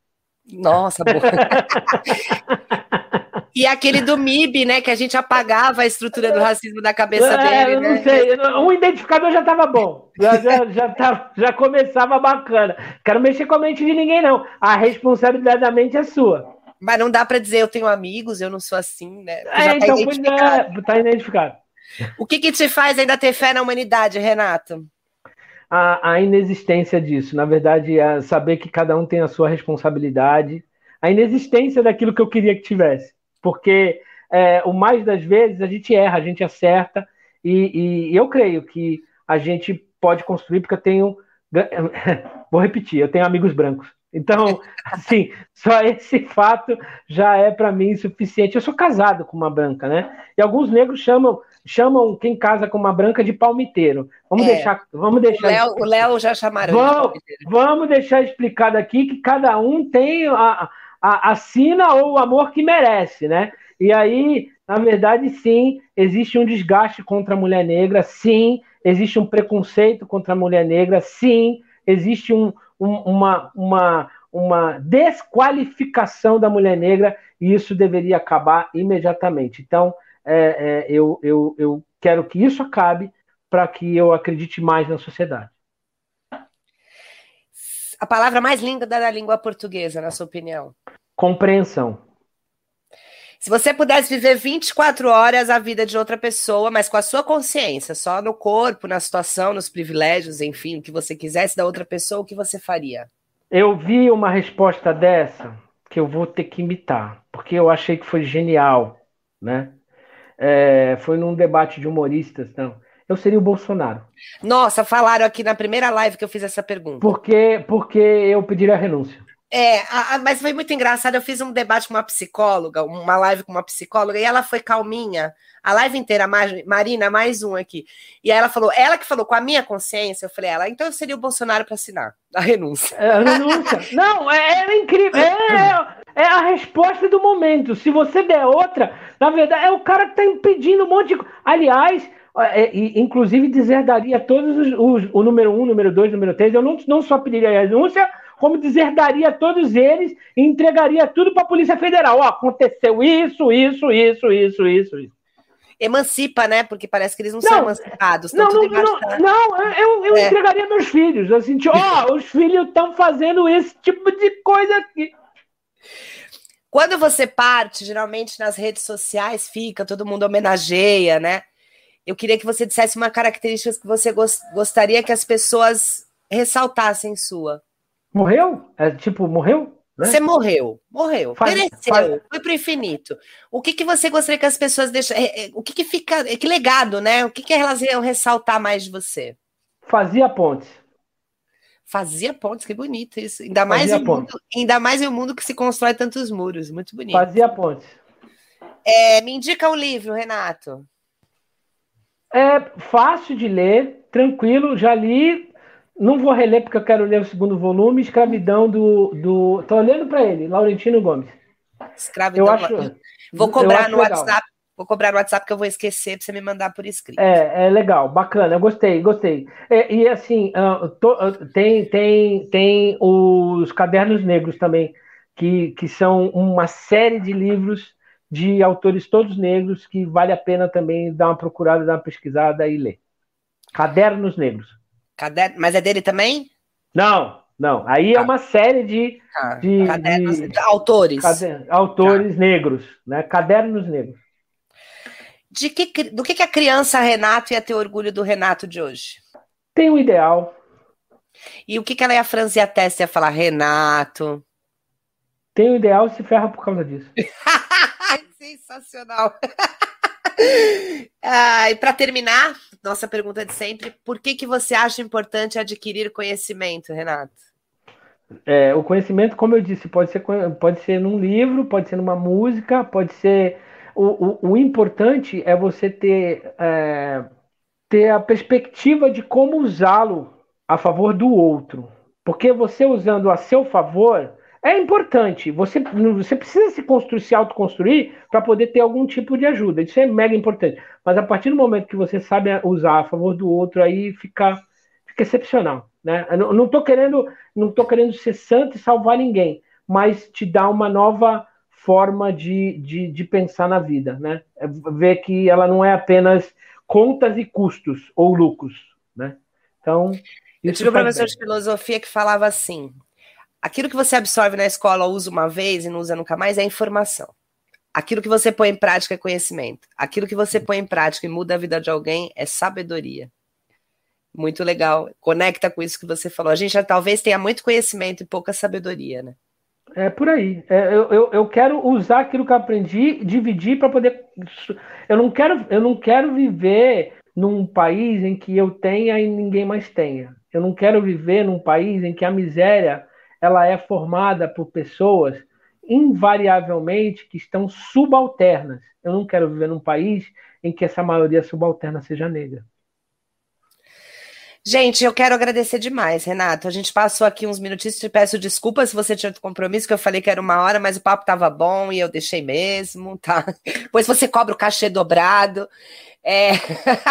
Nossa, boa. E aquele do MIB, né? Que a gente apagava a estrutura do racismo da cabeça é, dele. Eu não né? sei. Um identificador já estava bom. Já, já, já, tá, já começava bacana. Quero mexer com a mente de ninguém, não. A responsabilidade da mente é sua. Mas não dá para dizer eu tenho amigos, eu não sou assim, né? é, tá então, identificado. É, tá identificado. O que, que te faz ainda ter fé na humanidade, Renato? A, a, inexistência disso. Na verdade, é saber que cada um tem a sua responsabilidade. A inexistência daquilo que eu queria que tivesse porque é, o mais das vezes a gente erra, a gente acerta, e, e, eu creio que a gente pode construir, porque eu tenho. Vou repetir, eu tenho amigos brancos. Então, assim, só esse fato já é para mim suficiente. Eu sou casado com uma branca, né? E alguns negros chamam, chamam quem casa com uma branca de palmiteiro. Vamos é. deixar. Vamos deixar o Léo já chamaram vamos, de vamos deixar explicado aqui que cada um tem a, a, a sina ou o amor que merece, né? E aí, na verdade, sim, existe um desgaste contra a mulher negra, sim, existe um preconceito contra a mulher negra, sim, existe um, um, uma, uma, uma desqualificação da mulher negra e isso deveria acabar imediatamente. Então, é, é, eu, eu, eu quero que isso acabe para que eu acredite mais na sociedade. A palavra mais linda da língua portuguesa, na sua opinião? Compreensão. Se você pudesse viver 24 horas a vida de outra pessoa, mas com a sua consciência, só no corpo, na situação, nos privilégios, enfim, o que você quisesse da outra pessoa, o que você faria? Eu vi uma resposta dessa que eu vou ter que imitar, porque eu achei que foi genial, né? É, foi num debate de humoristas, não. Eu seria o Bolsonaro. Nossa, falaram aqui na primeira live que eu fiz essa pergunta. Porque, porque eu pediria a renúncia. É, a, a, mas foi muito engraçado. Eu fiz um debate com uma psicóloga, uma live com uma psicóloga, e ela foi calminha. A live inteira, Marina, mais um aqui. E aí ela falou, ela que falou com a minha consciência, eu falei, ela, então eu seria o Bolsonaro para assinar a renúncia. É, a renúncia. Não, é, é incrível. É, é, a resposta do momento. Se você der outra, na verdade, é o cara que está impedindo um monte de. Aliás, é, inclusive deserdaria todos os, os, o número um, número dois, número três. Eu não, não só pediria a renúncia, como deserdaria todos eles e entregaria tudo para a Polícia Federal. Ó, aconteceu isso, isso, isso, isso, isso, isso. Emancipa, né? Porque parece que eles não, não são emancipados. Não, não, não, da... não, eu, eu é. entregaria meus filhos. Assim, tipo, ó, os filhos estão fazendo esse tipo de coisa aqui. Quando você parte, geralmente nas redes sociais fica, todo mundo homenageia, né? Eu queria que você dissesse uma característica que você gostaria que as pessoas ressaltassem sua. Morreu? É tipo, morreu? Né? Você morreu, morreu, faz, pereceu, faz... foi para o infinito. O que, que você gostaria que as pessoas deixem? É, é, o que, que fica. Que legado, né? O que, que elas iam ressaltar mais de você? Fazia pontes. Fazia pontes, que bonito isso. Ainda mais, em mundo, ainda mais em um mundo que se constrói tantos muros. Muito bonito. Fazia pontes. É, me indica o um livro, Renato. É fácil de ler, tranquilo, já li não vou reler porque eu quero ler o segundo volume, Escravidão do. do... Tô olhando para ele, Laurentino Gomes. Escravidão. Eu acho, vou cobrar no legal. WhatsApp. Vou cobrar no WhatsApp que eu vou esquecer para você me mandar por escrito. É, é legal, bacana, eu gostei, gostei. É, e assim, uh, to, uh, tem, tem, tem os Cadernos Negros também, que, que são uma série de livros de autores todos negros que vale a pena também dar uma procurada, dar uma pesquisada e ler. Cadernos Negros. Caderno, mas é dele também? Não, não. Aí é ah. uma série de, ah, de, cadernos, de, autores. Autores ah. negros, né? Cadernos negros. De que, do que, que a criança Renato ia ter orgulho do Renato de hoje? Tem um ideal. E o que, que ela ia franzir a testa e ia falar, Renato? Tem um ideal e se ferra por causa disso. Sensacional. ah, e para terminar, nossa pergunta de sempre: por que, que você acha importante adquirir conhecimento, Renato? É, o conhecimento, como eu disse, pode ser, pode ser num livro, pode ser numa música, pode ser. O, o, o importante é você ter, é, ter a perspectiva de como usá-lo a favor do outro. Porque você usando a seu favor, é importante. Você, você precisa se construir, se autoconstruir para poder ter algum tipo de ajuda. Isso é mega importante. Mas a partir do momento que você sabe usar a favor do outro, aí fica, fica excepcional. Né? Eu não estou querendo, não tô querendo ser santo e salvar ninguém, mas te dá uma nova forma de, de, de pensar na vida. Né? É ver que ela não é apenas contas e custos ou lucros. Né? Então. Eu tive um professor bem. de filosofia que falava assim: Aquilo que você absorve na escola, usa uma vez e não usa nunca mais, é informação. Aquilo que você põe em prática é conhecimento. Aquilo que você põe em prática e muda a vida de alguém é sabedoria. Muito legal. Conecta com isso que você falou. A gente já talvez tenha muito conhecimento e pouca sabedoria, né? É por aí. É, eu, eu, eu, quero usar aquilo que eu aprendi, dividir para poder. Eu não quero, eu não quero viver num país em que eu tenha e ninguém mais tenha. Eu não quero viver num país em que a miséria ela é formada por pessoas invariavelmente que estão subalternas. Eu não quero viver num país em que essa maioria subalterna seja negra. Gente, eu quero agradecer demais, Renato. A gente passou aqui uns minutinhos, te peço desculpas se você tinha outro compromisso, que eu falei que era uma hora, mas o papo estava bom e eu deixei mesmo, tá? Depois você cobra o cachê dobrado. É...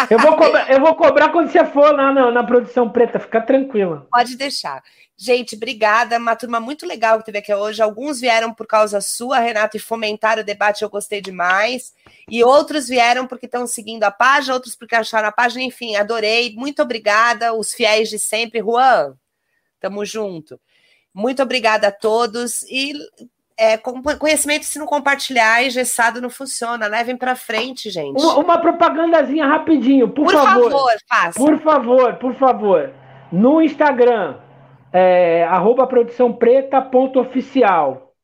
Eu, vou cobrar, eu vou cobrar quando você for lá na, na produção preta, fica tranquila. Pode deixar. Gente, obrigada. Uma turma muito legal que teve aqui hoje. Alguns vieram por causa sua, Renato, e fomentaram o debate, eu gostei demais. E outros vieram porque estão seguindo a página, outros porque acharam a página. Enfim, adorei. Muito obrigada. Os fiéis de sempre. Juan, tamo junto. Muito obrigada a todos. E é, conhecimento, se não compartilhar, engessado não funciona. Levem para frente, gente. Uma, uma, propagandazinha rapidinho, por, por favor. Por favor, faça. Por favor, por favor. No Instagram é, arroba produção preta ponto oficial.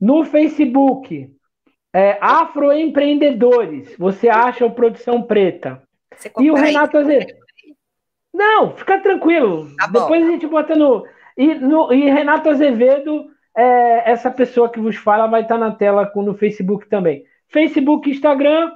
No Facebook, é, Afroempreendedores, você acha o Produção Preta. e o Renato Azevedo. Não, fica tranquilo. Tá Depois a gente bota no. E, no, e Renato Azevedo, é, essa pessoa que vos fala, vai estar na tela no Facebook também. Facebook, Instagram,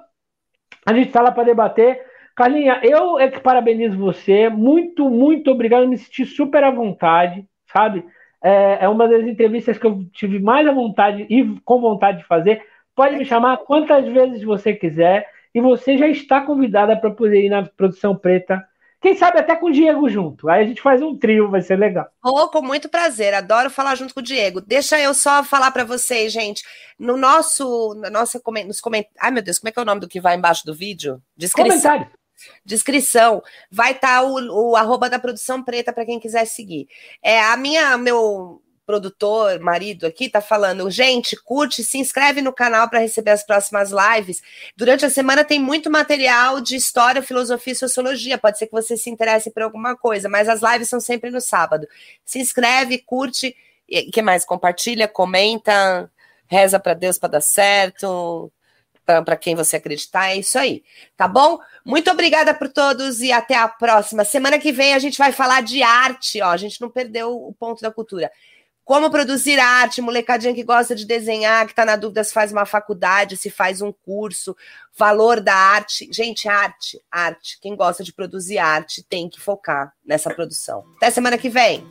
a gente está lá para debater. Carlinha, eu é que parabenizo você. Muito, muito obrigado. Eu me senti super à vontade, sabe? É, é, uma das entrevistas que eu tive mais à vontade e com vontade de fazer. Pode me chamar quantas vezes você quiser. E você já está convidada para poder ir na produção preta. Quem sabe até com o Diego junto. Aí a gente faz um trio, vai ser legal. Oh, com muito prazer. Adoro falar junto com o Diego. Deixa eu só falar para vocês, gente. No nosso, na nossa, nos comentários. Ai, meu Deus, como é que é o nome do que vai embaixo do vídeo? Descrição. Comentário descrição, vai estar tá o, o arroba da produção preta para quem quiser seguir. É a minha, meu produtor, marido aqui, tá falando, gente, curte, se inscreve no canal para receber as próximas lives. Durante a semana tem muito material de história, filosofia e sociologia. Pode ser que você se interesse por alguma coisa, mas as lives são sempre no sábado. Se inscreve, curte, e que mais? Compartilha, comenta, reza para Deus para dar certo para quem você acreditar. É isso aí, tá bom? Muito obrigada por todos e até a próxima. Semana que vem a gente vai falar de arte, ó. A gente não perdeu o ponto da cultura. Como produzir arte, molecadinha que gosta de desenhar, que está na dúvida se faz uma faculdade, se faz um curso, valor da arte. Gente, arte, arte. Quem gosta de produzir arte tem que focar nessa produção. Até semana que vem.